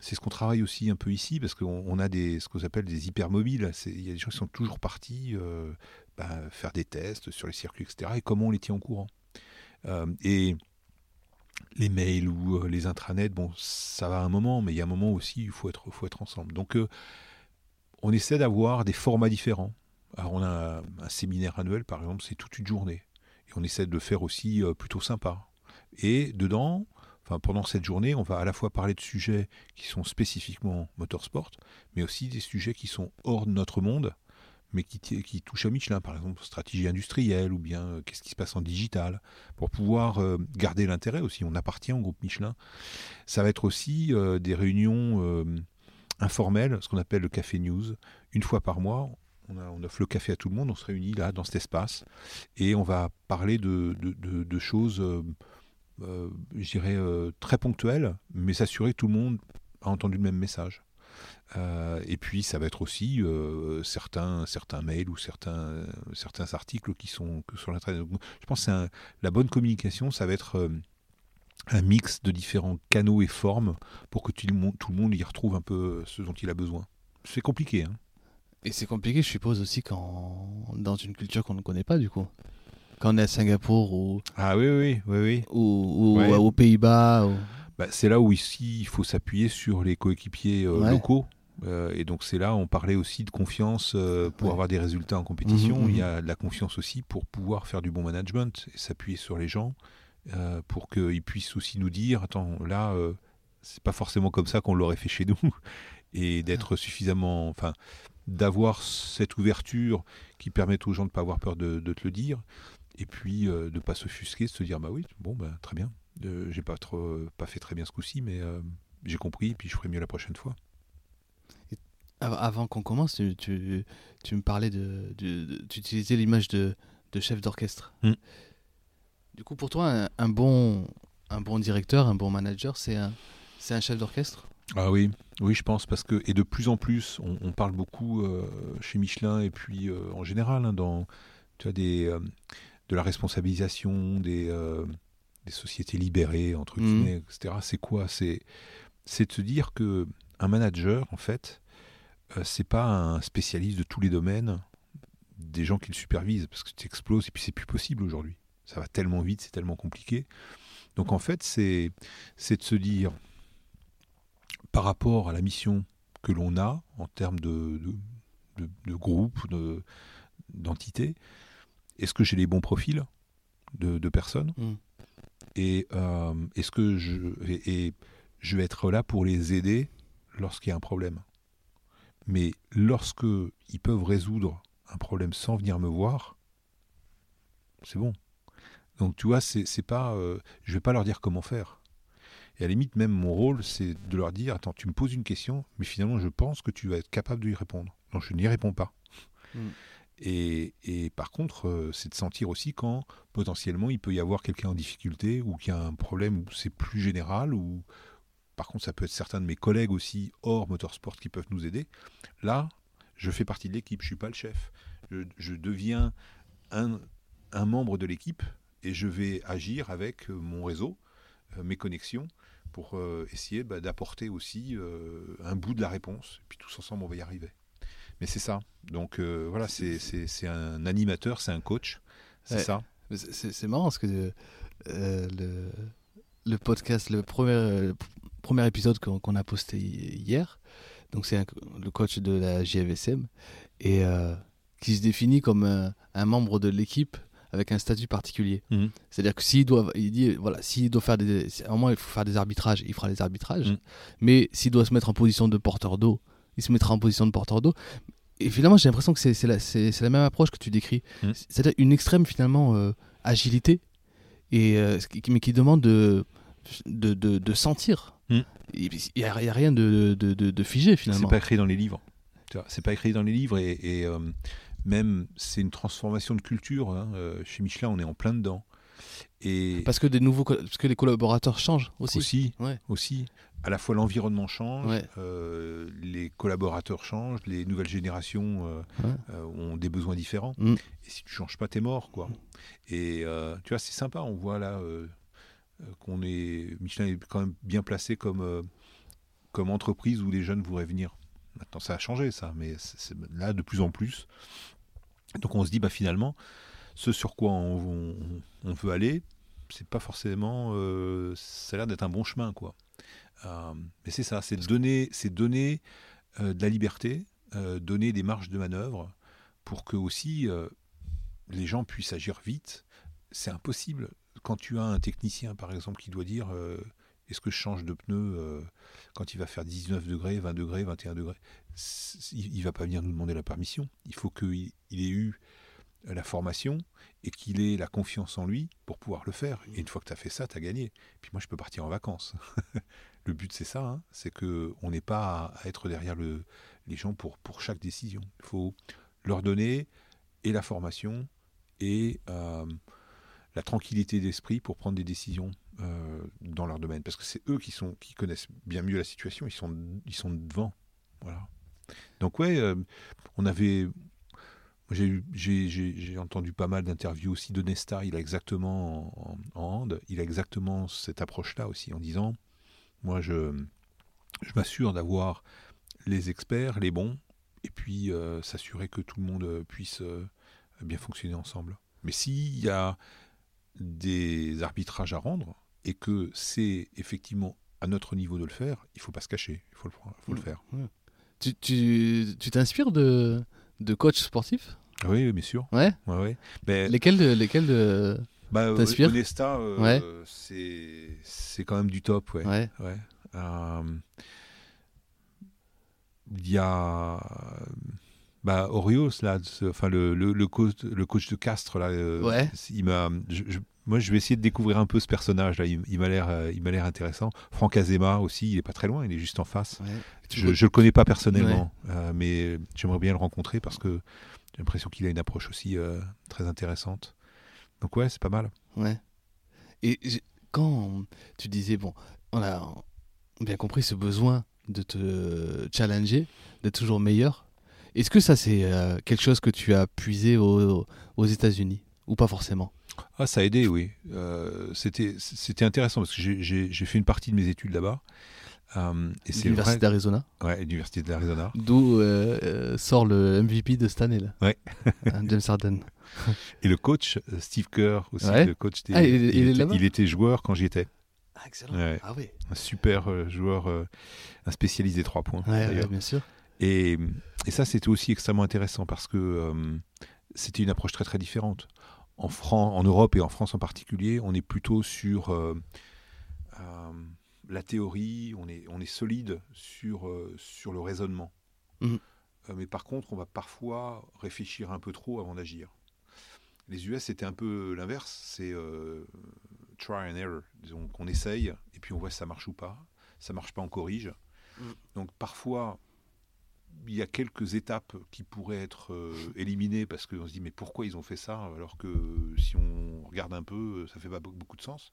[SPEAKER 3] c'est ce qu'on travaille aussi un peu ici, parce qu'on on a des, ce qu'on appelle des hypermobiles. Il y a des gens qui sont toujours partis euh, bah, faire des tests sur les circuits, etc. Et comment on les tient au courant? Euh, et les mails ou les intranets, bon, ça va à un moment, mais il y a un moment aussi, il faut être, faut être ensemble. Donc, on essaie d'avoir des formats différents. Alors, on a un, un séminaire annuel, par exemple, c'est toute une journée. Et on essaie de le faire aussi plutôt sympa. Et dedans, pendant cette journée, on va à la fois parler de sujets qui sont spécifiquement motorsport, mais aussi des sujets qui sont hors de notre monde, mais qui, touchent à Michelin, par exemple, stratégie industrielle, ou bien euh, qu'est-ce qui se passe en digital, pour pouvoir euh, garder l'intérêt aussi. On appartient au groupe Michelin. Ça va être aussi euh, des réunions informelles, ce qu'on appelle le café news. Une fois par mois, on, offre le café à tout le monde, on se réunit là, dans cet espace, et on va parler de choses, euh, je dirais, euh, très ponctuelles, mais s'assurer que tout le monde a entendu le même message. Euh, et puis, ça va être aussi euh, certains, certains mails ou certains, certains articles qui sont sur l'internet. Donc, Je pense que la bonne communication, ça va être un mix de différents canaux et formes pour que tout le monde, tout le monde y retrouve un peu ce dont il a besoin. C'est compliqué, hein
[SPEAKER 4] Et c'est compliqué, je suppose, aussi quand dans une culture qu'on ne connaît pas, du coup. Quand on est à Singapour ou,
[SPEAKER 3] Ah oui, oui, oui, oui.
[SPEAKER 4] ou, ou
[SPEAKER 3] Ouais.
[SPEAKER 4] aux Pays-Bas. ou-
[SPEAKER 3] Bah, c'est là où ici il faut s'appuyer sur les coéquipiers euh,
[SPEAKER 4] Ouais.
[SPEAKER 3] locaux. Euh, et donc c'est là on parlait aussi de confiance euh, pour
[SPEAKER 4] Ouais.
[SPEAKER 3] avoir des résultats en compétition.
[SPEAKER 4] Mhm,
[SPEAKER 3] Il y
[SPEAKER 4] mhm.
[SPEAKER 3] a de la confiance aussi pour pouvoir faire du bon management et s'appuyer sur les gens euh, pour qu'ils puissent aussi nous dire attends là c'est pas forcément comme ça qu'on l'aurait fait chez nous et d'être suffisamment enfin d'avoir cette ouverture qui permette aux gens de pas avoir peur de, de te le dire et puis euh, de pas s'offusquer de se dire bah oui bon bah très bien Euh, j'ai pas trop pas fait très bien ce coup-ci mais euh, j'ai compris et puis je ferai mieux la prochaine fois
[SPEAKER 4] Av- Avant qu'on commence, tu, tu, tu me parlais de. de- de- tu utilisais l'image de, de chef d'orchestre.
[SPEAKER 3] Mm.
[SPEAKER 4] Du coup, pour toi, un, un bon, un bon directeur, un bon manager, c'est un, c'est un chef d'orchestre?
[SPEAKER 3] Ah oui, oui, je pense parce que et de plus en plus, on, on parle beaucoup euh, chez Michelin et puis euh, en général hein, dans tu as des euh, de la responsabilisation des euh, des sociétés libérées entre
[SPEAKER 4] Mhm.
[SPEAKER 3] guillemets, etc. C'est quoi? C'est de se dire que un manager en fait, euh, c'est pas un spécialiste de tous les domaines des gens qui le supervisent parce que tu exploses et puis c'est plus possible aujourd'hui. Ça va tellement vite, c'est tellement compliqué. Donc en fait, c'est de se dire par rapport à la mission que l'on a en termes de, de, de- de groupe, de- d'entité, est-ce que j'ai les bons profils de, de personnes
[SPEAKER 4] Mm.
[SPEAKER 3] Et euh, est-ce que je, et, et je vais être là pour les aider lorsqu'il y a un problème? Mais lorsque ils peuvent résoudre un problème sans venir me voir, c'est bon. Donc tu vois, c'est c'est pas, euh, je vais pas leur dire comment faire. Et à la limite, même mon rôle, c'est de leur dire Attends, tu me poses une question, mais finalement, je pense que tu vas être capable de y répondre. Donc, je n'y réponds pas.
[SPEAKER 4] Mm.
[SPEAKER 3] Et, par contre, euh, c'est de sentir aussi quand potentiellement il peut y avoir quelqu'un en difficulté ou qu'il y a un problème où c'est plus général ou par contre, ça peut être certains de mes collègues aussi hors motorsport qui peuvent nous aider. Là, je fais partie de l'équipe, je suis pas le chef. Je, deviens un, membre de l'équipe et je vais agir avec euh, mon réseau, euh, mes connexions, pour essayer bah, d'apporter aussi un bout de la réponse. Et puis tous ensemble, on va y arriver. Mais c'est ça. Donc euh, voilà, c'est un animateur, c'est un coach. C'est
[SPEAKER 4] Ouais.
[SPEAKER 3] ça.
[SPEAKER 4] C'est marrant parce que euh, le, le podcast, le premier, premier épisode qu'on a posté hi- hier, donc c'est le coach de la JVSM et euh, qui se définit comme un, un membre de l'équipe avec un statut particulier.
[SPEAKER 3] Mhm.
[SPEAKER 4] C'est-à-dire que s'il doit, il dit voilà, s'il doit faire des, à un moment il faut faire des arbitrages, il fera des arbitrages.
[SPEAKER 3] Mhm.
[SPEAKER 4] Mais s'il doit se mettre en position de porteur d'eau, il se mettra en position de porteur d'eau. Et finalement, j'ai l'impression que c'est c'est la, c'est- c'est la même approche que tu décris.
[SPEAKER 3] Mhm.
[SPEAKER 4] C'est-à-dire une extrême finalement euh, agilité, et, euh, mais qui demande de, de, de, de sentir.
[SPEAKER 3] Mhm.
[SPEAKER 4] Il n'y a, il y a rien de, de, figé
[SPEAKER 3] C'est
[SPEAKER 4] finalement.
[SPEAKER 3] pas écrit dans les livres. C'est pas écrit dans les livres et, et, euh, même c'est une transformation de culture. hein. Chez Michelin, on est en plein dedans. Et
[SPEAKER 4] Parce que des nouveaux, parce que les collaborateurs changent aussi.
[SPEAKER 3] aussi,
[SPEAKER 4] Ouais.
[SPEAKER 3] aussi. À la fois l'environnement change,
[SPEAKER 4] Ouais.
[SPEAKER 3] euh, les collaborateurs changent, les nouvelles générations euh,
[SPEAKER 4] Ouais.
[SPEAKER 3] euh, ont des besoins différents.
[SPEAKER 4] Mm.
[SPEAKER 3] Et si tu changes pas, t'es mort, quoi. Et euh, tu vois, c'est sympa. On voit là qu'on est Michelin est quand même bien placé comme comme entreprise où les jeunes voudraient venir. Maintenant, ça a changé, ça, mais c'est là de plus en plus. Donc, on se dit, bah finalement, ce sur quoi on, on- on veut aller, c'est pas forcément. ça a l'air d'être un bon chemin, quoi. Euh, mais c'est ça, c'est donner, c'est donner euh, de la liberté, euh, donner des marges de manœuvre pour que aussi les gens puissent agir vite. C'est impossible. Quand tu as un technicien, par exemple, qui doit dire est-ce que je change de pneu quand il va faire 19 degrés, 20 degrés, 21 degrés Il ne va pas venir nous demander la permission. Il faut qu'il il ait eu la formation et qu'il ait la confiance en lui pour pouvoir le faire. Et une fois que tu as fait ça, tu as gagné. Puis moi, je peux partir en vacances. le but, c'est ça. hein. c'est qu'on n'est pas à, être derrière le, les gens pour, chaque décision. Il faut leur donner et la formation et euh, la tranquillité d'esprit pour prendre des décisions euh, dans leur domaine. Parce que c'est eux qui, sont, qui connaissent bien mieux la situation. Ils sont, ils sont devant. Voilà. Donc, ouais, euh, on avait. J'ai entendu pas mal d'interviews aussi de Nesta. Il a exactement, en, en il a exactement cette approche-là aussi, en disant Moi, je, je m'assure d'avoir les experts, les bons, et puis euh, s'assurer que tout le monde euh, puisse euh, bien fonctionner ensemble. Mais s'il y a des arbitrages à rendre, et que c'est effectivement à notre niveau de le faire, il faut pas se cacher, il faut le, faut le
[SPEAKER 4] Mm.
[SPEAKER 3] faire.
[SPEAKER 4] Tu tu- tu t'inspires de, de coachs sportifs?
[SPEAKER 3] Oui, bien sûr.
[SPEAKER 4] Ouais.
[SPEAKER 3] Ouais, ouais. Ben,
[SPEAKER 4] Lesquels de, lesquels de...
[SPEAKER 3] Bah, euh, Onesta, euh,
[SPEAKER 4] Ouais.
[SPEAKER 3] c'est quand même du top, ouais.
[SPEAKER 4] Ouais.
[SPEAKER 3] Ouais. Euh, Il y a bah, Orios, là, ce- enfin, le, le, le coach, le coach de Castres, là, euh,
[SPEAKER 4] Ouais.
[SPEAKER 3] il m'a, moi, je vais essayer de découvrir un peu ce personnage, là. Il, il m'a l'air, il m'a l'air intéressant. Franck Azema aussi, il est pas très loin, il est juste en face.
[SPEAKER 4] ouais.
[SPEAKER 3] Je, je le connais pas personnellement, euh, mais j'aimerais bien le rencontrer parce que j'ai l'impression qu'il a une approche aussi euh, très intéressante. Donc ouais, c'est pas mal.
[SPEAKER 4] Ouais. Et quand tu disais, bon, on a bien compris ce besoin de te challenger, d'être toujours meilleur, est-ce que ça c'est euh, quelque chose que tu as puisé au- aux États-Unis Ou pas forcément?
[SPEAKER 3] Ah, ça a aidé, oui. Euh, c'était, intéressant parce que j'ai, fait une partie de mes études là-bas. Euh,
[SPEAKER 4] L'Université d'Arizona,
[SPEAKER 3] Ouais, l'université d'Arizona.
[SPEAKER 4] d'où euh, euh, sort le MVP de cette année là.
[SPEAKER 3] Ouais.
[SPEAKER 4] Hein, James Harden.
[SPEAKER 3] Et le coach, euh, Steve Kerr aussi,
[SPEAKER 4] Ouais.
[SPEAKER 3] le coach des-
[SPEAKER 4] Ah, il il
[SPEAKER 3] était,
[SPEAKER 4] là-bas
[SPEAKER 3] il était joueur quand j'y étais.
[SPEAKER 4] Ah, excellent.
[SPEAKER 3] Ouais.
[SPEAKER 4] Ah oui.
[SPEAKER 3] Un super euh, joueur, euh, un spécialiste des trois points.
[SPEAKER 4] Ouais, ouais,
[SPEAKER 3] d'ailleurs.
[SPEAKER 4] bien sûr.
[SPEAKER 3] Et, et ça, c'était aussi extrêmement intéressant parce que euh, c'était une approche très très différente. En, Fran- en Europe et en France en particulier, on est plutôt sur euh, euh, la théorie, on est, on est solide sur, euh, sur le raisonnement.
[SPEAKER 4] Mhm.
[SPEAKER 3] Euh, mais par contre, on va parfois réfléchir un peu trop avant d'agir. Les US, c'était un peu l'inverse, c'est euh, try and error. Disons qu'on essaye et puis on voit si ça marche ou pas. Ça marche pas, on corrige.
[SPEAKER 4] Mhm.
[SPEAKER 3] Donc parfois, il y a quelques étapes qui pourraient être euh, éliminées parce qu'on se dit mais pourquoi ils ont fait ça alors que si on regarde un peu, ça fait pas be- beaucoup de sens.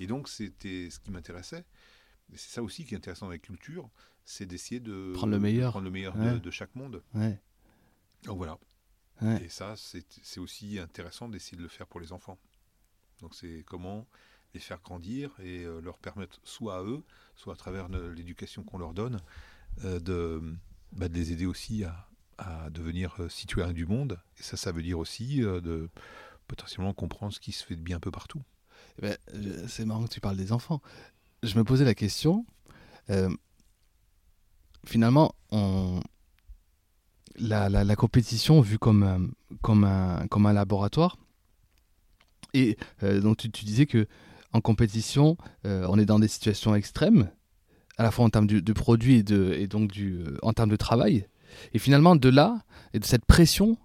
[SPEAKER 3] Et donc c'était ce qui m'intéressait. C'est ça aussi qui est intéressant avec culture, c'est d'essayer de
[SPEAKER 4] Prendre le meilleur.
[SPEAKER 3] prendre le meilleur de-
[SPEAKER 4] Ouais.
[SPEAKER 3] de, chaque monde.
[SPEAKER 4] Ouais.
[SPEAKER 3] Donc voilà.
[SPEAKER 4] Ouais.
[SPEAKER 3] Et ça, c'est aussi intéressant d'essayer de le faire pour les enfants. Donc c'est comment les faire grandir et euh, leur permettre, soit à eux, soit à travers ne- l'éducation qu'on leur donne, euh, de, bah, de les aider aussi à, à devenir euh, citoyens du monde. Et ça, ça veut dire aussi euh, de potentiellement comprendre ce qui se fait de bien un peu partout.
[SPEAKER 4] Eh ben, c'est marrant que tu parles des enfants. Je me posais la question. euh, finalement, on, la, la- la compétition vue comme, un- comme, un, comme un laboratoire. Et euh, donc tu, tu disais que en compétition, euh, on est dans des situations extrêmes, à la fois en termes de, de produits et, de, et donc du, euh, en termes de travail. Et finalement, de là, et de cette pression,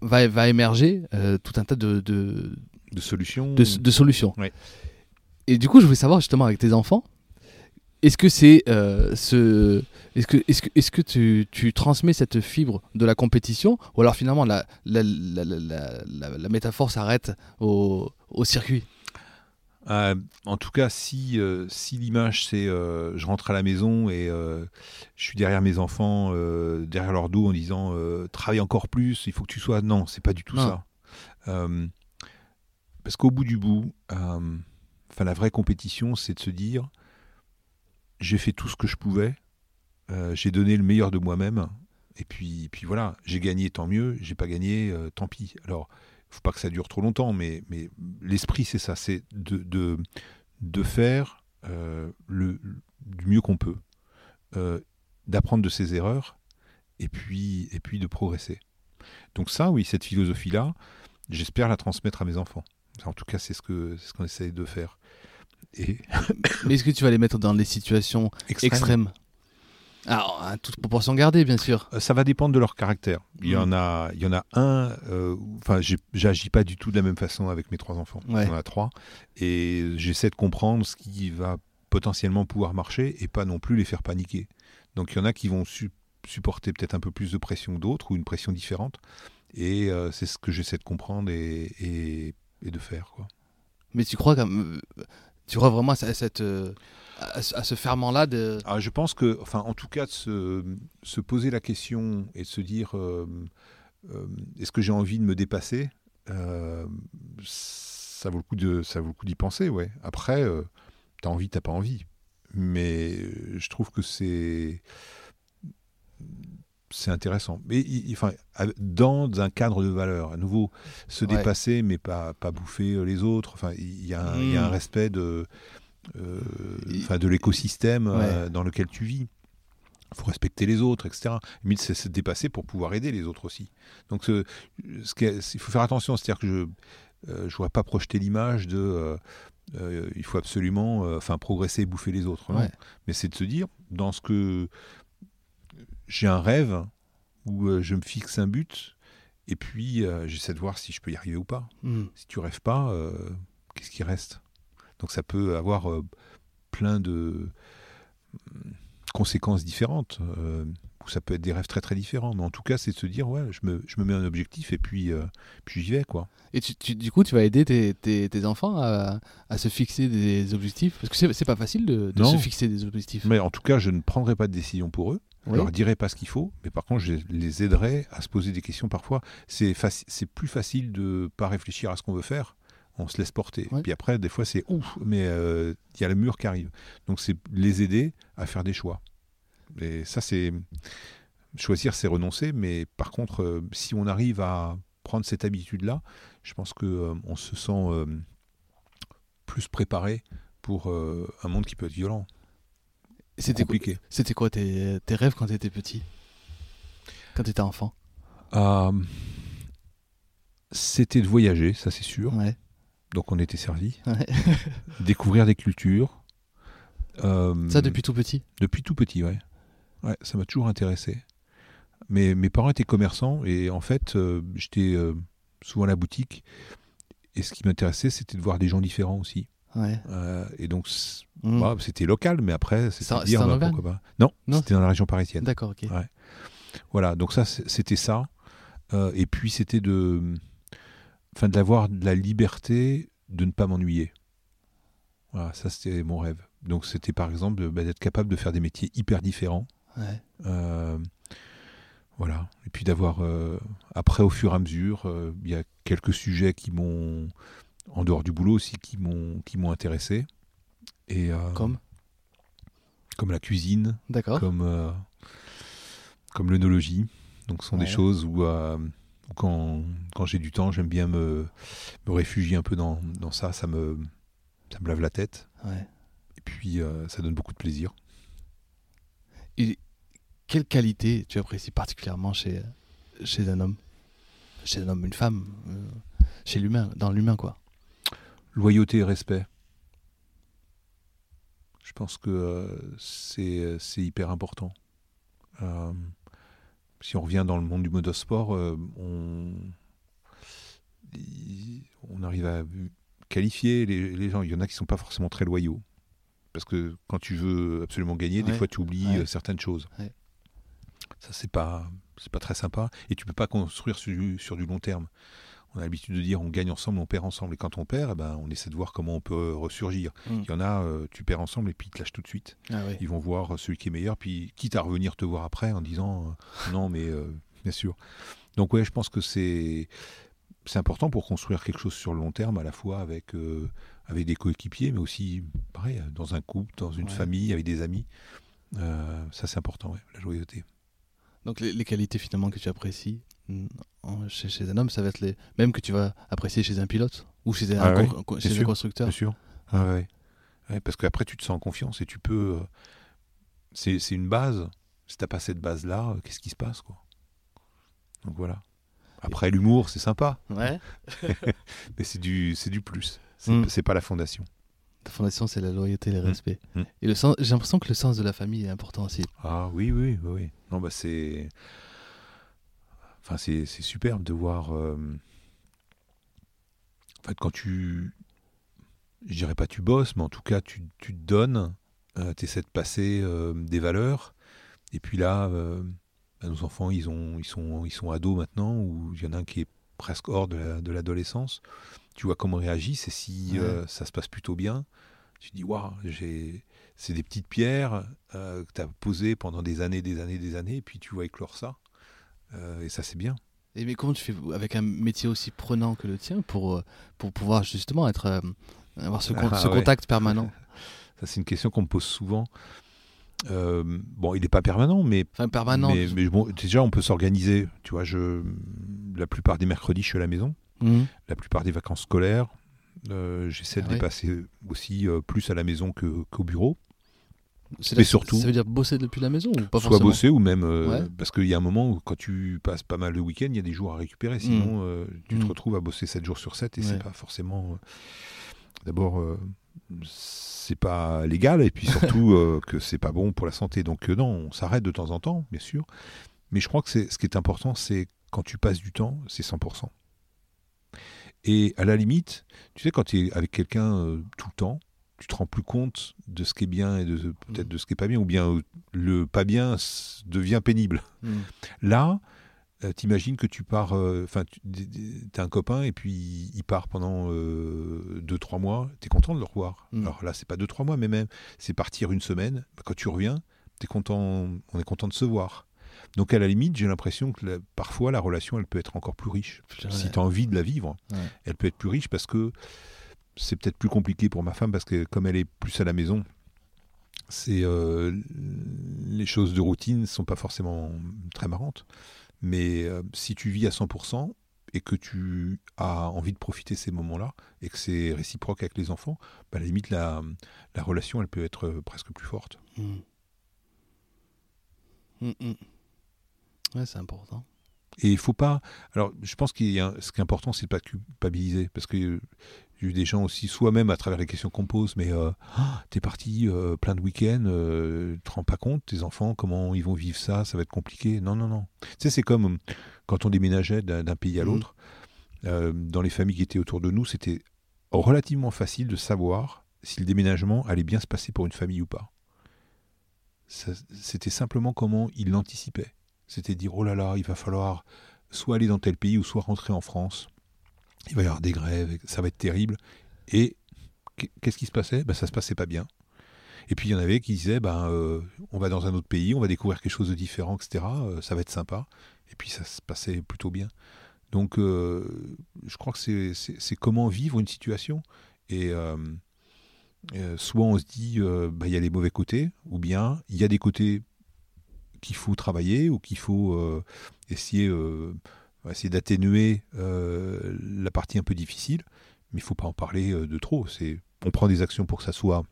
[SPEAKER 4] va, va émerger euh, tout un tas de, de,
[SPEAKER 3] De solutions.
[SPEAKER 4] de, de solutions.
[SPEAKER 3] Ouais.
[SPEAKER 4] Et du coup, je voulais savoir justement avec tes enfants, est-ce que c'est euh, ce, est-ce que est-ce que est-ce que tu, tu transmets cette fibre de la compétition ou alors finalement la la, la, la, la- métaphore s'arrête au, au circuit?
[SPEAKER 3] Euh, en tout cas, si, euh, si l'image c'est euh, je rentre à la maison et je suis derrière mes enfants, derrière leur dos en disant travaille encore plus, il faut que tu sois. Non, c'est pas du tout
[SPEAKER 4] Non.
[SPEAKER 3] ça. Parce qu'au bout du bout, la vraie compétition, c'est de se dire j'ai fait tout ce que je pouvais, euh, j'ai donné le meilleur de moi-même, et puis, puis voilà, j'ai gagné, tant mieux, j'ai pas gagné, euh, tant pis. Alors, faut pas que ça dure trop longtemps, mais, mais l'esprit, c'est ça, c'est de, de, de faire euh, le, du mieux qu'on peut, d'apprendre de ses erreurs, et puis, et puis de progresser. Donc ça, oui, cette philosophie-là, j'espère la transmettre à mes enfants. En tout cas, c'est ce c'est ce qu'on essaye de faire. Et
[SPEAKER 4] Mais est-ce que tu vas les mettre dans des situations
[SPEAKER 3] extrême.
[SPEAKER 4] extrêmes Alors, à toute proportion gardée, bien sûr.
[SPEAKER 3] Euh, Ça va dépendre de leur caractère. Il y en a, il y en a un. euh, Enfin, j'agis pas du tout de la même façon avec mes trois enfants.
[SPEAKER 4] Ouais.
[SPEAKER 3] Il y en a trois, et j'essaie de comprendre ce qui va potentiellement pouvoir marcher et pas non plus les faire paniquer. Donc, il y en a qui vont su- supporter peut-être un peu plus de pression que d'autres ou une pression différente. Et euh, c'est ce que j'essaie de comprendre et, et- et de faire. Quoi.
[SPEAKER 4] Mais tu crois, comme, tu crois vraiment euh, à, ce- ferment-là de...
[SPEAKER 3] Ah, je pense que, enfin, en tout cas, de se, se poser la question et de se dire euh, euh, est-ce que j'ai envie de me dépasser Ça vaut le coup de, ça vaut le coup d'y penser, ouais. Après, t'as envie, t'as pas envie. Mais je trouve que c'est c'est intéressant. Mais enfin, dans un cadre de valeur, à nouveau, se
[SPEAKER 4] Ouais.
[SPEAKER 3] dépasser, mais pas, pas bouffer euh, les autres. Enfin, il y, a un- il y a un
[SPEAKER 4] Mm.
[SPEAKER 3] respect de, euh, de l'écosystème euh, dans lequel tu vis. Il faut respecter les autres, etc. Mais c'est se dépasser pour pouvoir aider les autres aussi. Donc, ce, ce il faut faire attention. C'est-à-dire que je ne voudrais pas projeter l'image de euh, euh, il faut absolument euh, enfin, progresser et bouffer les autres. non.
[SPEAKER 4] Ouais.
[SPEAKER 3] Mais c'est de se dire, dans ce que j'ai un rêve où euh, je me fixe un but et puis euh, j'essaie de voir si je peux y arriver ou pas.
[SPEAKER 4] Hmm.
[SPEAKER 3] Si tu rêves pas, euh, qu'est-ce qui reste? Donc ça peut avoir plein de hum, conséquences différentes. euh, ou ça peut être des rêves très très différents. Mais en tout cas, c'est de se dire, ouais, je me, je me mets un objectif et puis, euh, puis j'y vais, quoi.
[SPEAKER 4] Et tu, tu- du coup, tu vas aider tes, tes- tes enfants à, à se fixer des objectifs? Parce que c'est pas facile de, de se fixer des objectifs.
[SPEAKER 3] Mais en tout cas, je ne prendrai pas de décision pour eux. Je
[SPEAKER 4] Oui.
[SPEAKER 3] leur dirai pas ce qu'il faut, mais par contre, je les aiderai à se poser des questions parfois. C'est faci- plus facile de pas réfléchir à ce qu'on veut faire. On se laisse porter.
[SPEAKER 4] Ouais.
[SPEAKER 3] Puis après, des fois, c'est ouf, mais euh, il y a le mur qui arrive. Donc, c'est les aider à faire des choix. Et ça, c'est choisir, c'est renoncer. Mais par contre, euh, si on arrive à prendre cette habitude-là, je pense que euh, on se sent plus préparé pour un monde qui peut être violent,
[SPEAKER 4] C'était
[SPEAKER 3] compliqué.
[SPEAKER 4] c'était quoi tes, tes rêves quand tu étais petit? Quand tu étais enfant?
[SPEAKER 3] Euh, C'était de voyager, ça c'est sûr.
[SPEAKER 4] Ouais.
[SPEAKER 3] Donc on était servi.
[SPEAKER 4] Ouais.
[SPEAKER 3] Découvrir des cultures. Euh,
[SPEAKER 4] Ça depuis tout petit?
[SPEAKER 3] Depuis tout petit, ouais. Ouais, ça m'a toujours intéressé. Mais mes parents étaient commerçants et en fait, euh, j'étais souvent à la boutique. Et ce qui m'intéressait, c'était de voir des gens différents aussi.
[SPEAKER 4] Ouais.
[SPEAKER 3] Euh, et donc,
[SPEAKER 4] Hmm.
[SPEAKER 3] bah, c'était local, mais après, c'était dire, bah,
[SPEAKER 4] Auvergne
[SPEAKER 3] pourquoi pas. Non,
[SPEAKER 4] Non,
[SPEAKER 3] c'était dans la région parisienne.
[SPEAKER 4] D'accord, ok.
[SPEAKER 3] Voilà, donc ça, c'était ça. Euh, et puis, c'était de, enfin, d'avoir de la liberté de ne pas m'ennuyer. Voilà, ça, c'était mon rêve. Donc, c'était par exemple bah, d'être capable de faire des métiers hyper différents.
[SPEAKER 4] Ouais.
[SPEAKER 3] Euh, voilà. Et puis d'avoir, après, au fur et à mesure, il y a quelques sujets qui m'ont, en dehors du boulot aussi, qui m'ont, qui m'ont intéressé. Et, euh,
[SPEAKER 4] Comme?
[SPEAKER 3] comme la cuisine,
[SPEAKER 4] D'accord.
[SPEAKER 3] comme, euh, comme l'œnologie. Donc, ce sont
[SPEAKER 4] Ouais.
[SPEAKER 3] des choses où, euh, où quand, quand j'ai du temps, j'aime bien me, me réfugier un peu dans, dans ça. Ça me, ça me lave la tête.
[SPEAKER 4] Ouais.
[SPEAKER 3] Et puis, euh, ça donne beaucoup de plaisir.
[SPEAKER 4] Et quelle qualité tu apprécies particulièrement chez, chez un homme? Chez un homme, une femme? Chez l'humain, dans l'humain, quoi.
[SPEAKER 3] Loyauté et respect. Je pense que euh, c'est c'est hyper important. Euh, si on revient dans le monde du motosport, euh, on, on arrive à qualifier les, les gens. Il y en a qui sont pas forcément très loyaux. Parce que quand tu veux absolument gagner, des fois tu oublies
[SPEAKER 4] Ouais.
[SPEAKER 3] euh, certaines choses.
[SPEAKER 4] Ouais.
[SPEAKER 3] Ça, c'est pas, c'est pas très sympa. Et tu peux pas construire sur sur du long terme. On a l'habitude de dire on gagne ensemble, on perd ensemble. Et quand on perd, eh ben, on essaie de voir comment on peut ressurgir.
[SPEAKER 4] Mm.
[SPEAKER 3] Il y en a, euh, tu perds ensemble et puis ils te lâchent tout de suite.
[SPEAKER 4] Ah oui.
[SPEAKER 3] Ils vont voir celui qui est meilleur, puis quitte à revenir te voir après en disant euh, non, mais euh, bien sûr. Donc ouais, je pense que c'est c'est important pour construire quelque chose sur le long terme, à la fois avec euh, avec des coéquipiers, mais aussi pareil dans un couple, dans une
[SPEAKER 4] Ouais.
[SPEAKER 3] famille, avec des amis. Euh, ça c'est important, ouais, la joyeuseté.
[SPEAKER 4] Donc les, les qualités finalement que tu apprécies chez, chez un homme, ça va être les mêmes que tu vas apprécier chez un pilote ou chez un,
[SPEAKER 3] Ah ouais,
[SPEAKER 4] chez
[SPEAKER 3] sûr,
[SPEAKER 4] constructeur.
[SPEAKER 3] Bien sûr.
[SPEAKER 4] Ah.
[SPEAKER 3] Ouais, ouais. Ouais, parce qu'après tu te sens en confiance et tu peux. euh, c'est une base. Si t'as pas cette base là, qu'est-ce qui se passe quoi? Donc voilà. Après l'humour, c'est sympa.
[SPEAKER 4] Ouais.
[SPEAKER 3] Mais c'est du, du plus. C'est
[SPEAKER 4] Mm.
[SPEAKER 3] pas la fondation.
[SPEAKER 4] La fondation, c'est la loyauté et le
[SPEAKER 3] Mm.
[SPEAKER 4] respect.
[SPEAKER 3] Mm.
[SPEAKER 4] Et j'ai l'impression que le sens de la famille est important aussi.
[SPEAKER 3] Ah oui, oui, oui. oui. Non, bah c'est. Enfin, c'est superbe de voir. euh, En fait, quand tu. Je dirais pas tu bosses, mais en tout cas, tu, tu te donnes, tu essaies de passer euh, des valeurs. Et puis là, euh, bah, nos enfants, ils, ont, ils, sont, ils sont ados maintenant, ou il y en a un qui est presque hors de la- de l'adolescence. tu vois comment ils réagissent, et si
[SPEAKER 4] Ouais.
[SPEAKER 3] euh, ça se passe plutôt bien, tu dis, waouh, j'ai. C'est des petites pierres euh, que tu as posées pendant des années, des années, des années, et puis tu vois éclore ça. Euh, et ça, c'est bien.
[SPEAKER 4] Et mais comment tu fais avec un métier aussi prenant que le tien pour, euh, pour pouvoir justement être, euh, avoir ce, con-
[SPEAKER 3] Ah,
[SPEAKER 4] ce
[SPEAKER 3] ouais.
[SPEAKER 4] contact permanent?
[SPEAKER 3] Ça, c'est une question qu'on me pose souvent. Euh, bon, il n'est pas permanent, mais,
[SPEAKER 4] Enfin, permanent.
[SPEAKER 3] mais, mais bon, déjà, on peut s'organiser. Tu vois, je, la plupart des mercredis, je suis à la maison.
[SPEAKER 4] Mhm.
[SPEAKER 3] La plupart des vacances scolaires, euh, j'essaie
[SPEAKER 4] Ah
[SPEAKER 3] de
[SPEAKER 4] ouais.
[SPEAKER 3] les passer aussi euh, plus à la maison qu'au bureau.
[SPEAKER 4] C'est
[SPEAKER 3] Mais surtout-
[SPEAKER 4] Ça veut dire bosser depuis la maison ou pas
[SPEAKER 3] soit
[SPEAKER 4] forcément
[SPEAKER 3] bosser ou même euh,
[SPEAKER 4] Ouais.
[SPEAKER 3] parce qu'il y a un moment où quand tu passes pas mal de week-ends, il y a des jours à récupérer. Sinon, euh, tu te
[SPEAKER 4] Mm.
[SPEAKER 3] retrouves à bosser 7 jours sur 7 et
[SPEAKER 4] Ouais.
[SPEAKER 3] c'est pas forcément. euh, D'abord, euh, c'est pas légal et puis surtout que c'est pas bon pour la santé. Donc non, on s'arrête de temps en temps, bien sûr. Mais je crois que ce qui est important, c'est quand tu passes du temps, c'est 100%. Et à la limite, tu sais, quand tu es avec quelqu'un tout le temps, tu te rends plus compte de ce qui est bien et de peut-être
[SPEAKER 4] Mm.
[SPEAKER 3] de ce qui est pas bien, ou bien euh, le pas bien devient pénible.
[SPEAKER 4] Mhm.
[SPEAKER 3] Là, euh, t'imagines que tu pars, euh, enfin, tu as un copain et puis il part pendant 2-3 mois, tu es content de le revoir.
[SPEAKER 4] Mm.
[SPEAKER 3] Alors là, c'est pas 2-3 mois, mais même, c'est partir une semaine. Bah, quand tu reviens, t'es content, on est content de se voir. Donc à la limite, j'ai l'impression que la- parfois la relation, elle peut être encore plus riche.
[SPEAKER 4] Putain,
[SPEAKER 3] Si
[SPEAKER 4] ouais.
[SPEAKER 3] tu as envie de la vivre,
[SPEAKER 4] Ouais.
[SPEAKER 3] elle peut être plus riche parce que c'est peut-être plus compliqué pour ma femme parce que comme elle est plus à la maison, c'est euh, les choses de routine ne sont pas forcément très marrantes. Mais euh, si tu vis à 100% et que tu as envie de profiter ces moments-là et que c'est réciproque avec les enfants, bah, à la limite la, la relation elle peut être presque plus forte.
[SPEAKER 4] Mhm. Mhm. Ouais, c'est important.
[SPEAKER 3] Et il faut pas. Alors, je pense qu'il y a ce qui est important, c'est de pas culpabiliser, parce que j'ai eu des gens aussi, soit même à travers les questions qu'on pose, mais euh, Ah, t'es parti euh, plein de week-ends, euh, tu te rends pas compte, tes enfants, comment ils vont vivre ça, ça va être compliqué. Non, non, non. Tu sais, c'est comme quand on déménageait d'un pays à
[SPEAKER 4] Mhm.
[SPEAKER 3] l'autre. euh, dans les familles qui étaient autour de nous, c'était relativement facile de savoir si le déménagement allait bien se passer pour une famille ou pas. C'était simplement comment ils l'anticipaient. C'était dire, oh là là, il va falloir soit aller dans tel pays ou soit rentrer en France. Il va y avoir des grèves, ça va être terrible. Et qu- qu'est-ce qui se passait? Ben, Ça se passait pas bien. Et puis il y en avait qui disaient, ben, euh, on va dans un autre pays, on va découvrir quelque chose de différent, etc. euh, ça va être sympa. Et puis ça se passait plutôt bien. Donc euh, je crois que c'est- comment vivre une situation. Et soit on se dit, ben, il y a les mauvais côtés, ou bien il y a des côtés qu'il faut travailler ou qu'il faut euh, essayer, euh, essayer d'atténuer euh, la partie un peu difficile, mais il faut pas en parler de trop. On prend des actions pour que ça soit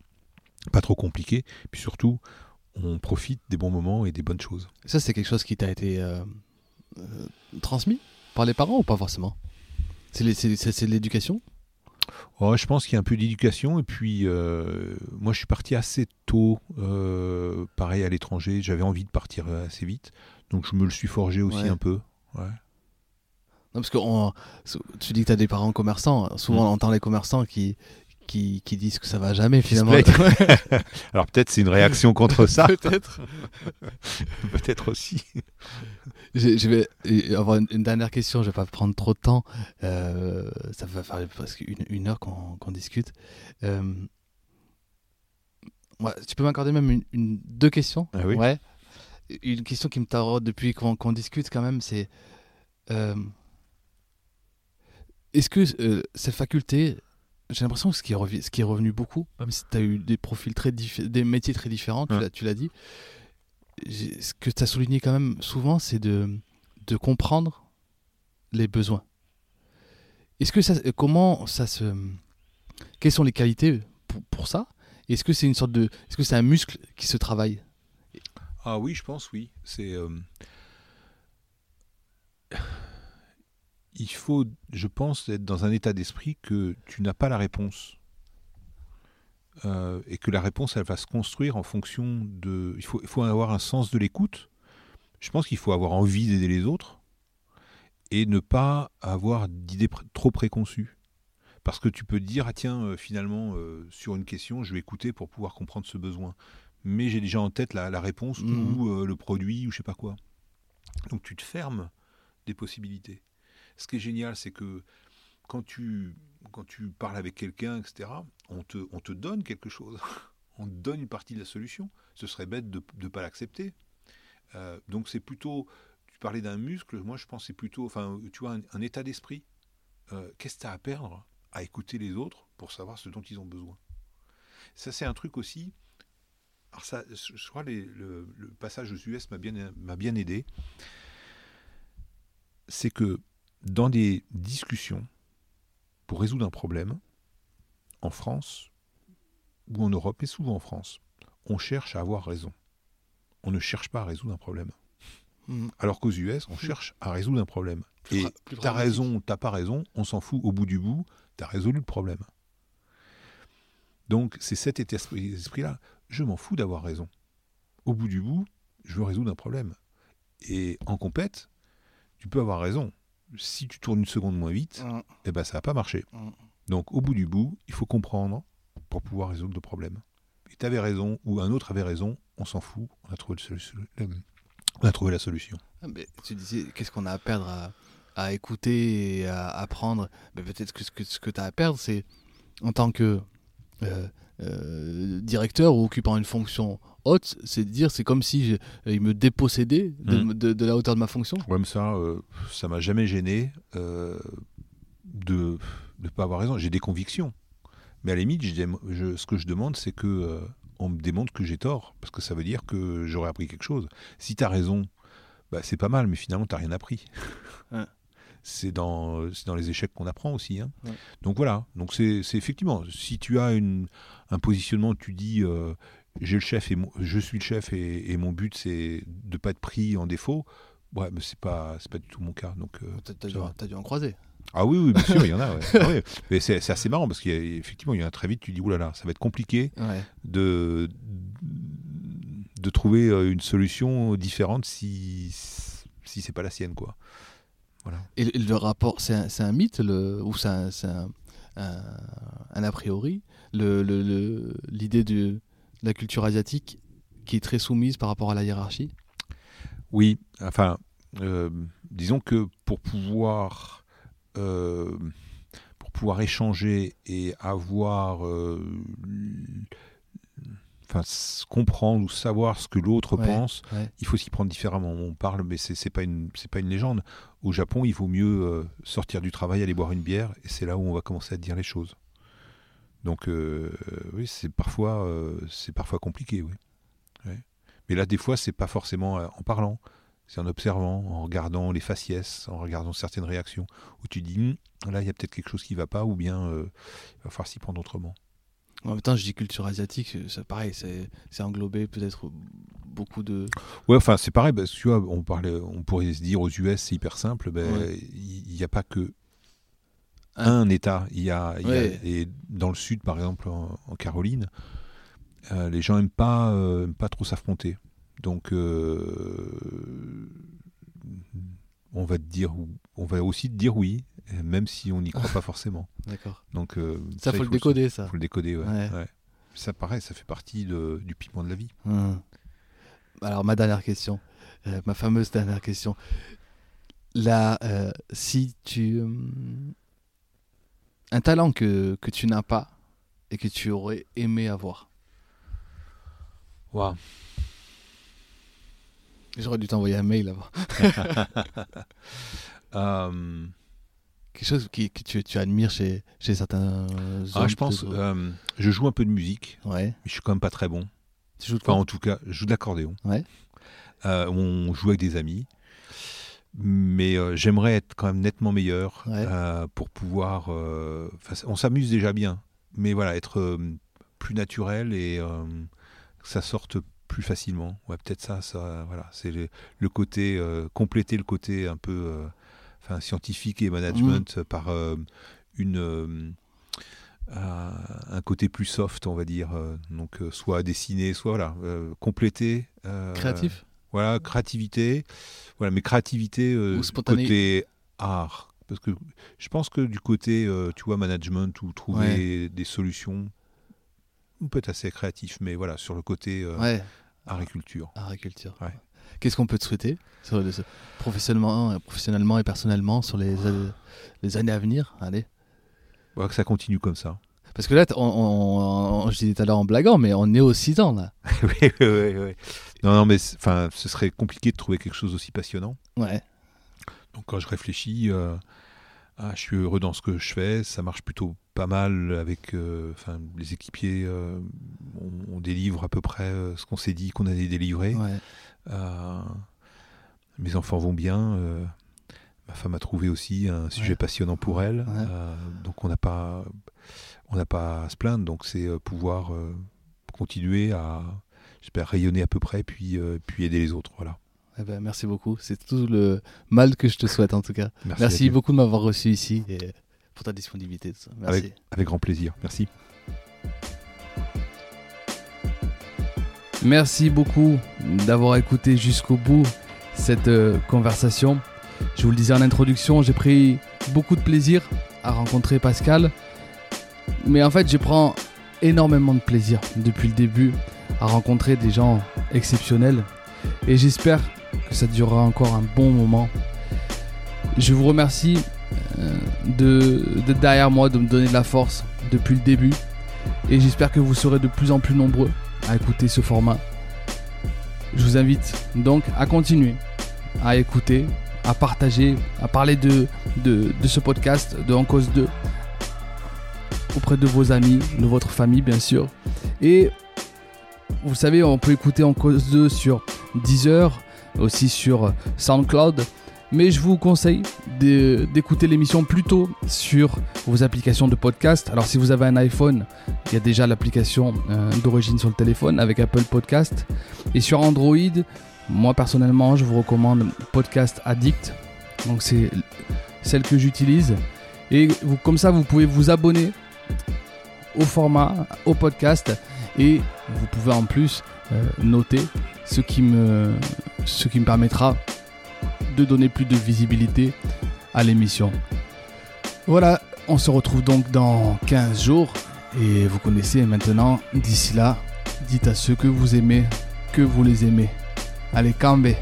[SPEAKER 3] pas trop compliqué, puis surtout, on profite des bons moments et des bonnes choses.
[SPEAKER 4] Ça, c'est quelque chose qui t'a été transmis par les parents ou pas forcément? C'est l'éducation?
[SPEAKER 3] Oh, je pense qu'il y a un peu d'éducation et puis euh, moi je suis parti assez tôt, euh, pareil à l'étranger, j'avais envie de partir assez vite, donc je me le suis forgé aussi
[SPEAKER 4] Ouais.
[SPEAKER 3] un peu. Ouais.
[SPEAKER 4] Non, parce que on- tu dis que tu as des parents commerçants. Souvent,
[SPEAKER 3] Mm.
[SPEAKER 4] on entend les commerçants qui, qui, qui disent que ça va jamais finalement.
[SPEAKER 3] Alors peut-être c'est une réaction contre ça,
[SPEAKER 4] Peut-être.
[SPEAKER 3] peut-être aussi.
[SPEAKER 4] Je, je vais avoir une, une dernière question, je vais pas prendre trop de temps. Euh, ça va faire presque une, une heure qu'on discute. Euh, ouais, tu peux m'accorder même une, une- deux questions?
[SPEAKER 3] Ah oui
[SPEAKER 4] Ouais. Une question qui me taraude depuis qu'on discute quand même, c'est euh, est-ce que cette faculté, j'ai l'impression que ce qui, est revi- ce qui est revenu beaucoup, même si tu as eu des profils très des métiers très différents, tu
[SPEAKER 3] Ouais.
[SPEAKER 4] l'as- tu l'as dit, ce que tu as souligné quand même souvent, c'est de, de comprendre les besoins. Est-ce que ça, comment ça se, quelles sont les qualités pour, pour ça? Est-ce que c'est une sorte de, est-ce que c'est un muscle qui se travaille?
[SPEAKER 3] Ah oui, je pense, oui. C'est. euh, Il faut, je pense, être dans un état d'esprit que tu n'as pas la réponse. Euh, et que la réponse, elle va se construire en fonction de. Il faut, il faut avoir un sens de l'écoute. Je pense qu'il faut avoir envie d'aider les autres et ne pas avoir d'idées trop préconçues. Parce que tu peux te dire, ah tiens, euh, finalement, euh, sur une question, je vais écouter pour pouvoir comprendre ce besoin mais j'ai déjà en tête la, la réponse
[SPEAKER 4] Mhm.
[SPEAKER 3] ou le produit ou je sais pas quoi. Donc tu te fermes des possibilités. Ce qui est génial, c'est que quand tu, quand tu parles avec quelqu'un, etc., on te, on te donne quelque chose. on te donne une partie de la solution. Ce serait bête de ne pas l'accepter. Euh, donc c'est plutôt, tu parlais d'un muscle, moi je pense que c'est plutôt, enfin, tu vois, un, état d'esprit. Euh, Qu'est-ce que tu as à perdre à écouter les autres pour savoir ce dont ils ont besoin? Ça c'est un truc aussi, alors ça, je crois les- le, passage aux US m'a bien aidé. C'est que dans des discussions pour résoudre un problème, en France ou en Europe, et souvent en France, on cherche à avoir raison. On ne cherche pas à résoudre un problème. Alors qu'aux US, on cherche à résoudre un problème.
[SPEAKER 4] Plus
[SPEAKER 3] Et t'as raison, t'as pas raison, on s'en fout. Au bout du bout, t'as résolu le problème. Donc c'est cet esprit-là. Je m'en fous d'avoir raison. Au bout du bout, je veux résoudre un problème. Et en compète, tu peux avoir raison. Si tu tournes une seconde moins vite,
[SPEAKER 4] Mm.
[SPEAKER 3] eh ben ça va pas marcher.
[SPEAKER 4] Mm.
[SPEAKER 3] Donc au bout du bout, il faut comprendre pour pouvoir résoudre le problème. Et tu avais raison, ou un autre avait raison, on s'en fout, on a trouvé, le solu- le- on a trouvé la solution.
[SPEAKER 4] Ah, mais tu disais, qu'est-ce qu'on a à perdre à, à écouter et à apprendre? Mais Peut-être que ce que, ce que tu as à perdre, c'est en tant que euh, euh, directeur ou occupant une fonction haute, c'est de dire, c'est comme si je- il me dépossédait de,
[SPEAKER 3] Mhm.
[SPEAKER 4] de- de la hauteur de ma fonction.
[SPEAKER 3] Ouais, mais ça, euh, ça m'a jamais gêné euh, de ne pas avoir raison. J'ai des convictions. Mais à la limite, je dém- je- ce que je demande, c'est que euh, on me démontre que j'ai tort. Parce que ça veut dire que j'aurais appris quelque chose. Si tu as raison, bah, c'est pas mal, mais finalement, tu rien appris. C'est dans, dans les échecs qu'on apprend aussi. hein.
[SPEAKER 4] Ouais.
[SPEAKER 3] Donc voilà. Donc c'est effectivement, si tu as une, un positionnement, tu dis euh, j'ai le chef et mon- je suis le chef et, et mon but c'est de pas être pris en défaut. Ouais, mais c'est pas pas du tout mon cas. Donc euh,
[SPEAKER 4] T'as dû, t'as dû en croiser.
[SPEAKER 3] ah oui oui bien sûr il y en a. ouais. Ah ouais. Mais c'est assez marrant parce qu'effectivement il y en a très vite tu dis oulala ça va être compliqué
[SPEAKER 4] Ouais.
[SPEAKER 3] de de trouver euh, une solution différente si si c'est pas la sienne quoi.
[SPEAKER 4] Et le, le rapport, c'est un, mythe le, ou c'est un, a priori le- le- le- L'idée de la culture asiatique qui est très soumise par rapport à la hiérarchie?
[SPEAKER 3] Oui, enfin, euh, disons que pour pouvoir, euh, pour pouvoir échanger et avoir, euh, enfin, comprendre ou savoir ce que l'autre
[SPEAKER 4] Ouais,
[SPEAKER 3] pense,
[SPEAKER 4] ouais.
[SPEAKER 3] il faut s'y prendre différemment. On parle, mais c'est pas une, c'est pas une légende. Au Japon, il vaut mieux euh, sortir du travail, aller boire une bière, et c'est là où on va commencer à dire les choses. Donc, euh, oui, c'est parfois, euh, c'est parfois compliqué, oui. Ouais. Mais là, des fois, c'est pas forcément euh, en parlant, c'est en observant, en regardant les faciès, en regardant certaines réactions, où tu dis, Hum, là, il y a peut-être quelque chose qui va pas, ou bien euh, il va falloir s'y prendre autrement.
[SPEAKER 4] En même temps, je dis culture asiatique, c'est pareil, c'est englober peut-être beaucoup de.
[SPEAKER 3] Ouais, enfin, c'est pareil, parce que tu vois, on, parlait, on pourrait se dire aux US, c'est hyper simple, ben, il n'y a pas que
[SPEAKER 4] Un-
[SPEAKER 3] un État. Il y a, et dans le sud, par exemple, en, en Caroline, euh, les gens n'aiment pas, euh, aiment pas trop s'affronter. Donc, euh, on va te dire, on va aussi te dire oui, même si on n'y croit pas forcément.
[SPEAKER 4] D'accord.
[SPEAKER 3] Donc euh,
[SPEAKER 4] Ça, faut
[SPEAKER 3] il
[SPEAKER 4] le décoder, ça.
[SPEAKER 3] faut le décoder, ouais.
[SPEAKER 4] Ouais.
[SPEAKER 3] ouais. Ça paraît, ça fait partie de- du piment de la vie.
[SPEAKER 4] Hum. Alors, ma dernière question, euh, ma fameuse dernière question. Là, euh, si tu. hum, un talent que, que tu n'as pas et que tu aurais aimé avoir?
[SPEAKER 3] Waouh.
[SPEAKER 4] J'aurais dû t'envoyer un mail avant.
[SPEAKER 3] Euh,
[SPEAKER 4] Quelque chose qui, que tu, tu admires chez, chez certains
[SPEAKER 3] ah, je pense, euh, je joue un peu de musique,
[SPEAKER 4] Ouais.
[SPEAKER 3] mais je suis quand même pas très bon.
[SPEAKER 4] Tu joues de
[SPEAKER 3] Enfin, en tout cas, je joue de l'accordéon.
[SPEAKER 4] Ouais.
[SPEAKER 3] Euh, on joue avec des amis. Mais euh, j'aimerais être quand même nettement meilleur
[SPEAKER 4] Ouais.
[SPEAKER 3] pour pouvoir. on s'amuse déjà bien, mais voilà, être plus naturel et que ça sorte plus facilement. Ouais, peut-être ça, ça, voilà, c'est le, le côté euh, compléter le côté un peu, euh, enfin, scientifique et management par euh, une un côté plus soft, on va dire. donc, soit dessiner, soit voilà, compléter.
[SPEAKER 4] Créatif
[SPEAKER 3] voilà, créativité. Voilà, mais créativité côté art. Parce que je pense que du côté, tu vois, management ou trouver des solutions, on peut être assez créatif, mais voilà, sur le côté euh,
[SPEAKER 4] Ouais, agriculture.
[SPEAKER 3] Ouais.
[SPEAKER 4] Qu'est-ce qu'on peut te souhaiter sur le- professionnellement, professionnellement et personnellement sur les, euh, les années à venir? Allez.
[SPEAKER 3] Voilà, que ça continue comme ça.
[SPEAKER 4] Parce que là, on, on- on- je disais tout à l'heure en blaguant, mais on est aux 6 ans là.
[SPEAKER 3] oui, oui, oui, oui. Non, non, mais enfin, ce serait compliqué de trouver quelque chose d'aussi passionnant.
[SPEAKER 4] Ouais.
[SPEAKER 3] Donc quand je réfléchis, euh, ah, je suis heureux dans ce que je fais, ça marche plutôt pas mal avec euh, enfin, les équipiers, euh, on, on délivre à peu près euh, ce qu'on s'est dit qu'on allait délivrer.
[SPEAKER 4] ouais.
[SPEAKER 3] Mes enfants vont bien, ma femme a trouvé aussi un sujet
[SPEAKER 4] Ouais.
[SPEAKER 3] passionnant pour elle,
[SPEAKER 4] Ouais.
[SPEAKER 3] donc on n'a pas, on n'a pas à se plaindre, donc c'est pouvoir continuer à, j'espère, rayonner à peu près, puis, puis aider les autres. Voilà.
[SPEAKER 4] Eh ben, merci beaucoup. C'est tout le mal que je te souhaite en tout cas.
[SPEAKER 3] Merci,
[SPEAKER 4] beaucoup de m'avoir reçu ici et pour ta disponibilité. tout ça. Merci.
[SPEAKER 3] Avec, avec grand plaisir. Merci.
[SPEAKER 4] Merci beaucoup d'avoir écouté jusqu'au bout cette euh, conversation. Je vous le disais en introduction, j'ai pris beaucoup de plaisir à rencontrer Pascal. Mais en fait, je prends énormément de plaisir depuis le début à rencontrer des gens exceptionnels. Et j'espère que ça durera encore un bon moment. Je vous remercie euh, de- derrière moi, de me donner de la force depuis le début. Et j'espère que vous serez de plus en plus nombreux à écouter ce format. Je vous invite donc à continuer à écouter, à partager, à parler de, de, de ce podcast de En Cause 2 auprès de vos amis, de votre famille bien sûr. Et vous savez, on peut écouter En Cause 2 sur Deezer, aussi sur SoundCloud. Mais je vous conseille d'écouter l'émission plutôt sur vos applications de podcast. Alors si vous avez un iPhone, il y a déjà l'application euh, d'origine sur le téléphone avec Apple Podcast. Et sur Android, moi personnellement, je vous recommande Podcast Addict. Donc c'est celle que j'utilise. Et vous, comme ça, vous pouvez vous abonner au format, au podcast. Et vous pouvez en plus euh, noter ce qui, me, ce qui me permettra de donner plus de visibilité à l'émission. Voilà, on se retrouve donc dans 15 jours. Et vous connaissez maintenant, d'ici là, dites à ceux que vous aimez que vous les aimez. Allez, Cambé